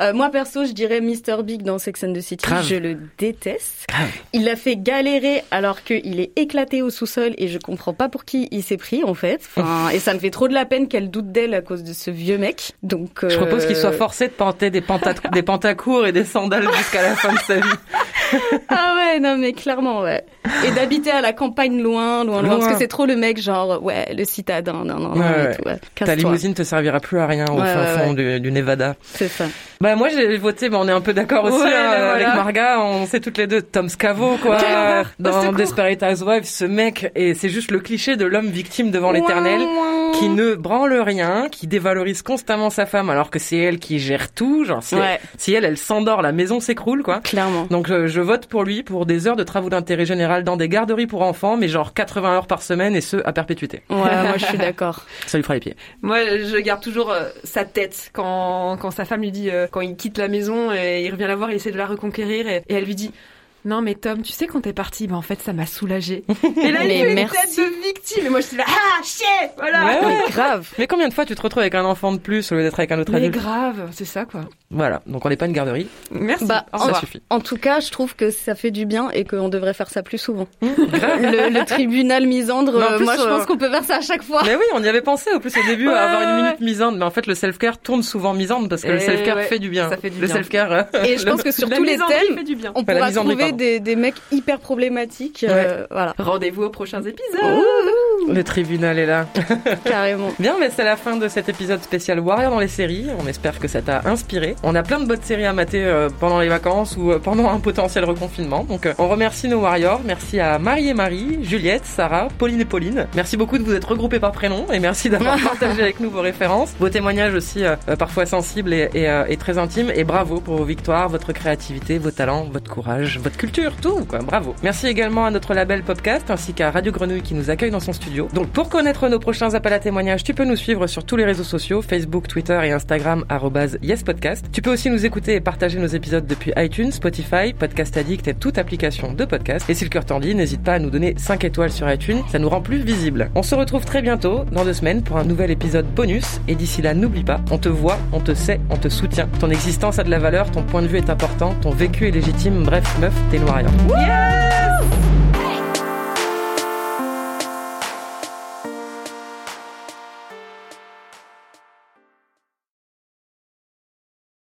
Euh, moi perso, je dirais Mr Big dans Sex and the City. Grave. Je le déteste. Grave. Il l'a fait galérer alors qu'il est éclaté au sous-sol et je comprends pas pour qui il s'est pris en fait. Enfin, et ça me fait trop de la peine qu'elle doute d'elle à cause de ce vieux mec. Donc Je propose euh, qu'il soit forcé de porter des, des pantacours et des sandales jusqu'à la fin de sa vie. Ah ouais, non mais clairement ouais. Et d'habiter à la campagne loin, loin, loin, Loin. parce que c'est trop le mec genre ouais le citadin, non non non. Ouais, et ouais. tout, ouais. Ta limousine te servira plus à rien au fin fond du, du Nevada. C'est ça. Bah moi j'ai voté, bah, on est un peu d'accord aussi hein, voilà. avec Marga, on sait toutes les deux Tom Scavo quoi. Dans. Desperate Housewives, ce mec et c'est juste le cliché de l'homme victime devant l'éternel qui ne branle rien, qui dévalorise constamment sa femme alors que c'est elle qui gère tout, genre si, Ouais. elle, si elle elle s'endort, la maison s'écroule quoi. Clairement. Donc je, je vote pour lui pour des heures de travaux d'intérêt général dans des garderies pour enfants, mais genre 80 heures par semaine et ce à perpétuité. Ouais, moi je suis d'accord. Ça lui fera les pieds. Moi, je garde toujours euh, sa tête quand, quand sa femme lui dit, euh, quand il quitte la maison et il revient la voir, il essaie de la reconquérir et, et elle lui dit. Non mais Tom, tu sais quand t'es parti, bah en fait ça m'a soulagé. Et là il Mais fait une merci. tête de victime et moi je suis là ah shit voilà. Ouais, ouais. Mais grave. Mais combien de fois tu te retrouves avec un enfant de plus au lieu d'être avec un autre Mais adulte grave, c'est ça quoi. Voilà, donc on n'est pas une garderie, Merci. Bah, ça revoir. suffit. En tout cas, je trouve que ça fait du bien et qu'on devrait faire ça plus souvent. le, le tribunal misandre, euh, plus, moi je euh, pense qu'on peut faire ça à chaque fois. Mais oui, on y avait pensé au plus au début Ouais, à avoir une ouais, minute misante, mais en fait le self-care tourne souvent misante parce que le self-care ouais, fait du bien. ça fait du le bien. self-care. euh, Et je pense que sur tous les thèmes, fait du bien. on pourra trouver des, des mecs hyper problématiques. euh, voilà, Rendez-vous aux prochains épisodes. le tribunal est là. carrément. Bien, mais c'est la fin de cet épisode spécial Warrior dans les séries. On espère que ça t'a inspiré. On a plein de bonnes séries à mater euh, pendant les vacances ou euh, pendant un potentiel reconfinement. Donc euh, on remercie nos Warriors. Merci à Marie et Marie, Juliette, Sarah, Pauline et Pauline. Merci beaucoup de vous être regroupés par prénom et merci d'avoir partagé avec nous vos références, vos témoignages aussi euh, parfois sensibles et, et, euh, et très intimes. Et bravo pour vos victoires, votre créativité, vos talents, votre courage, votre culture, tout quoi. Bravo. Merci également à notre label Podcast ainsi qu'à Radio Grenouille qui nous accueille dans son studio. Donc pour connaître nos prochains appels à témoignages, tu peux nous suivre sur tous les réseaux sociaux, Facebook, Twitter et Instagram yespodcast. Tu peux aussi nous écouter et partager nos épisodes depuis iTunes, Spotify, Podcast Addict et toute application de podcast. Et si le cœur t'en dit, n'hésite pas à nous donner 5 étoiles sur iTunes, ça nous rend plus visibles. On se retrouve très bientôt, dans deux semaines, pour un nouvel épisode bonus. Et d'ici là, n'oublie pas, on te voit, on te sait, on te soutient. Ton existence a de la valeur, ton point de vue est important, ton vécu est légitime. Bref, meuf, t'es une warrior. Yeah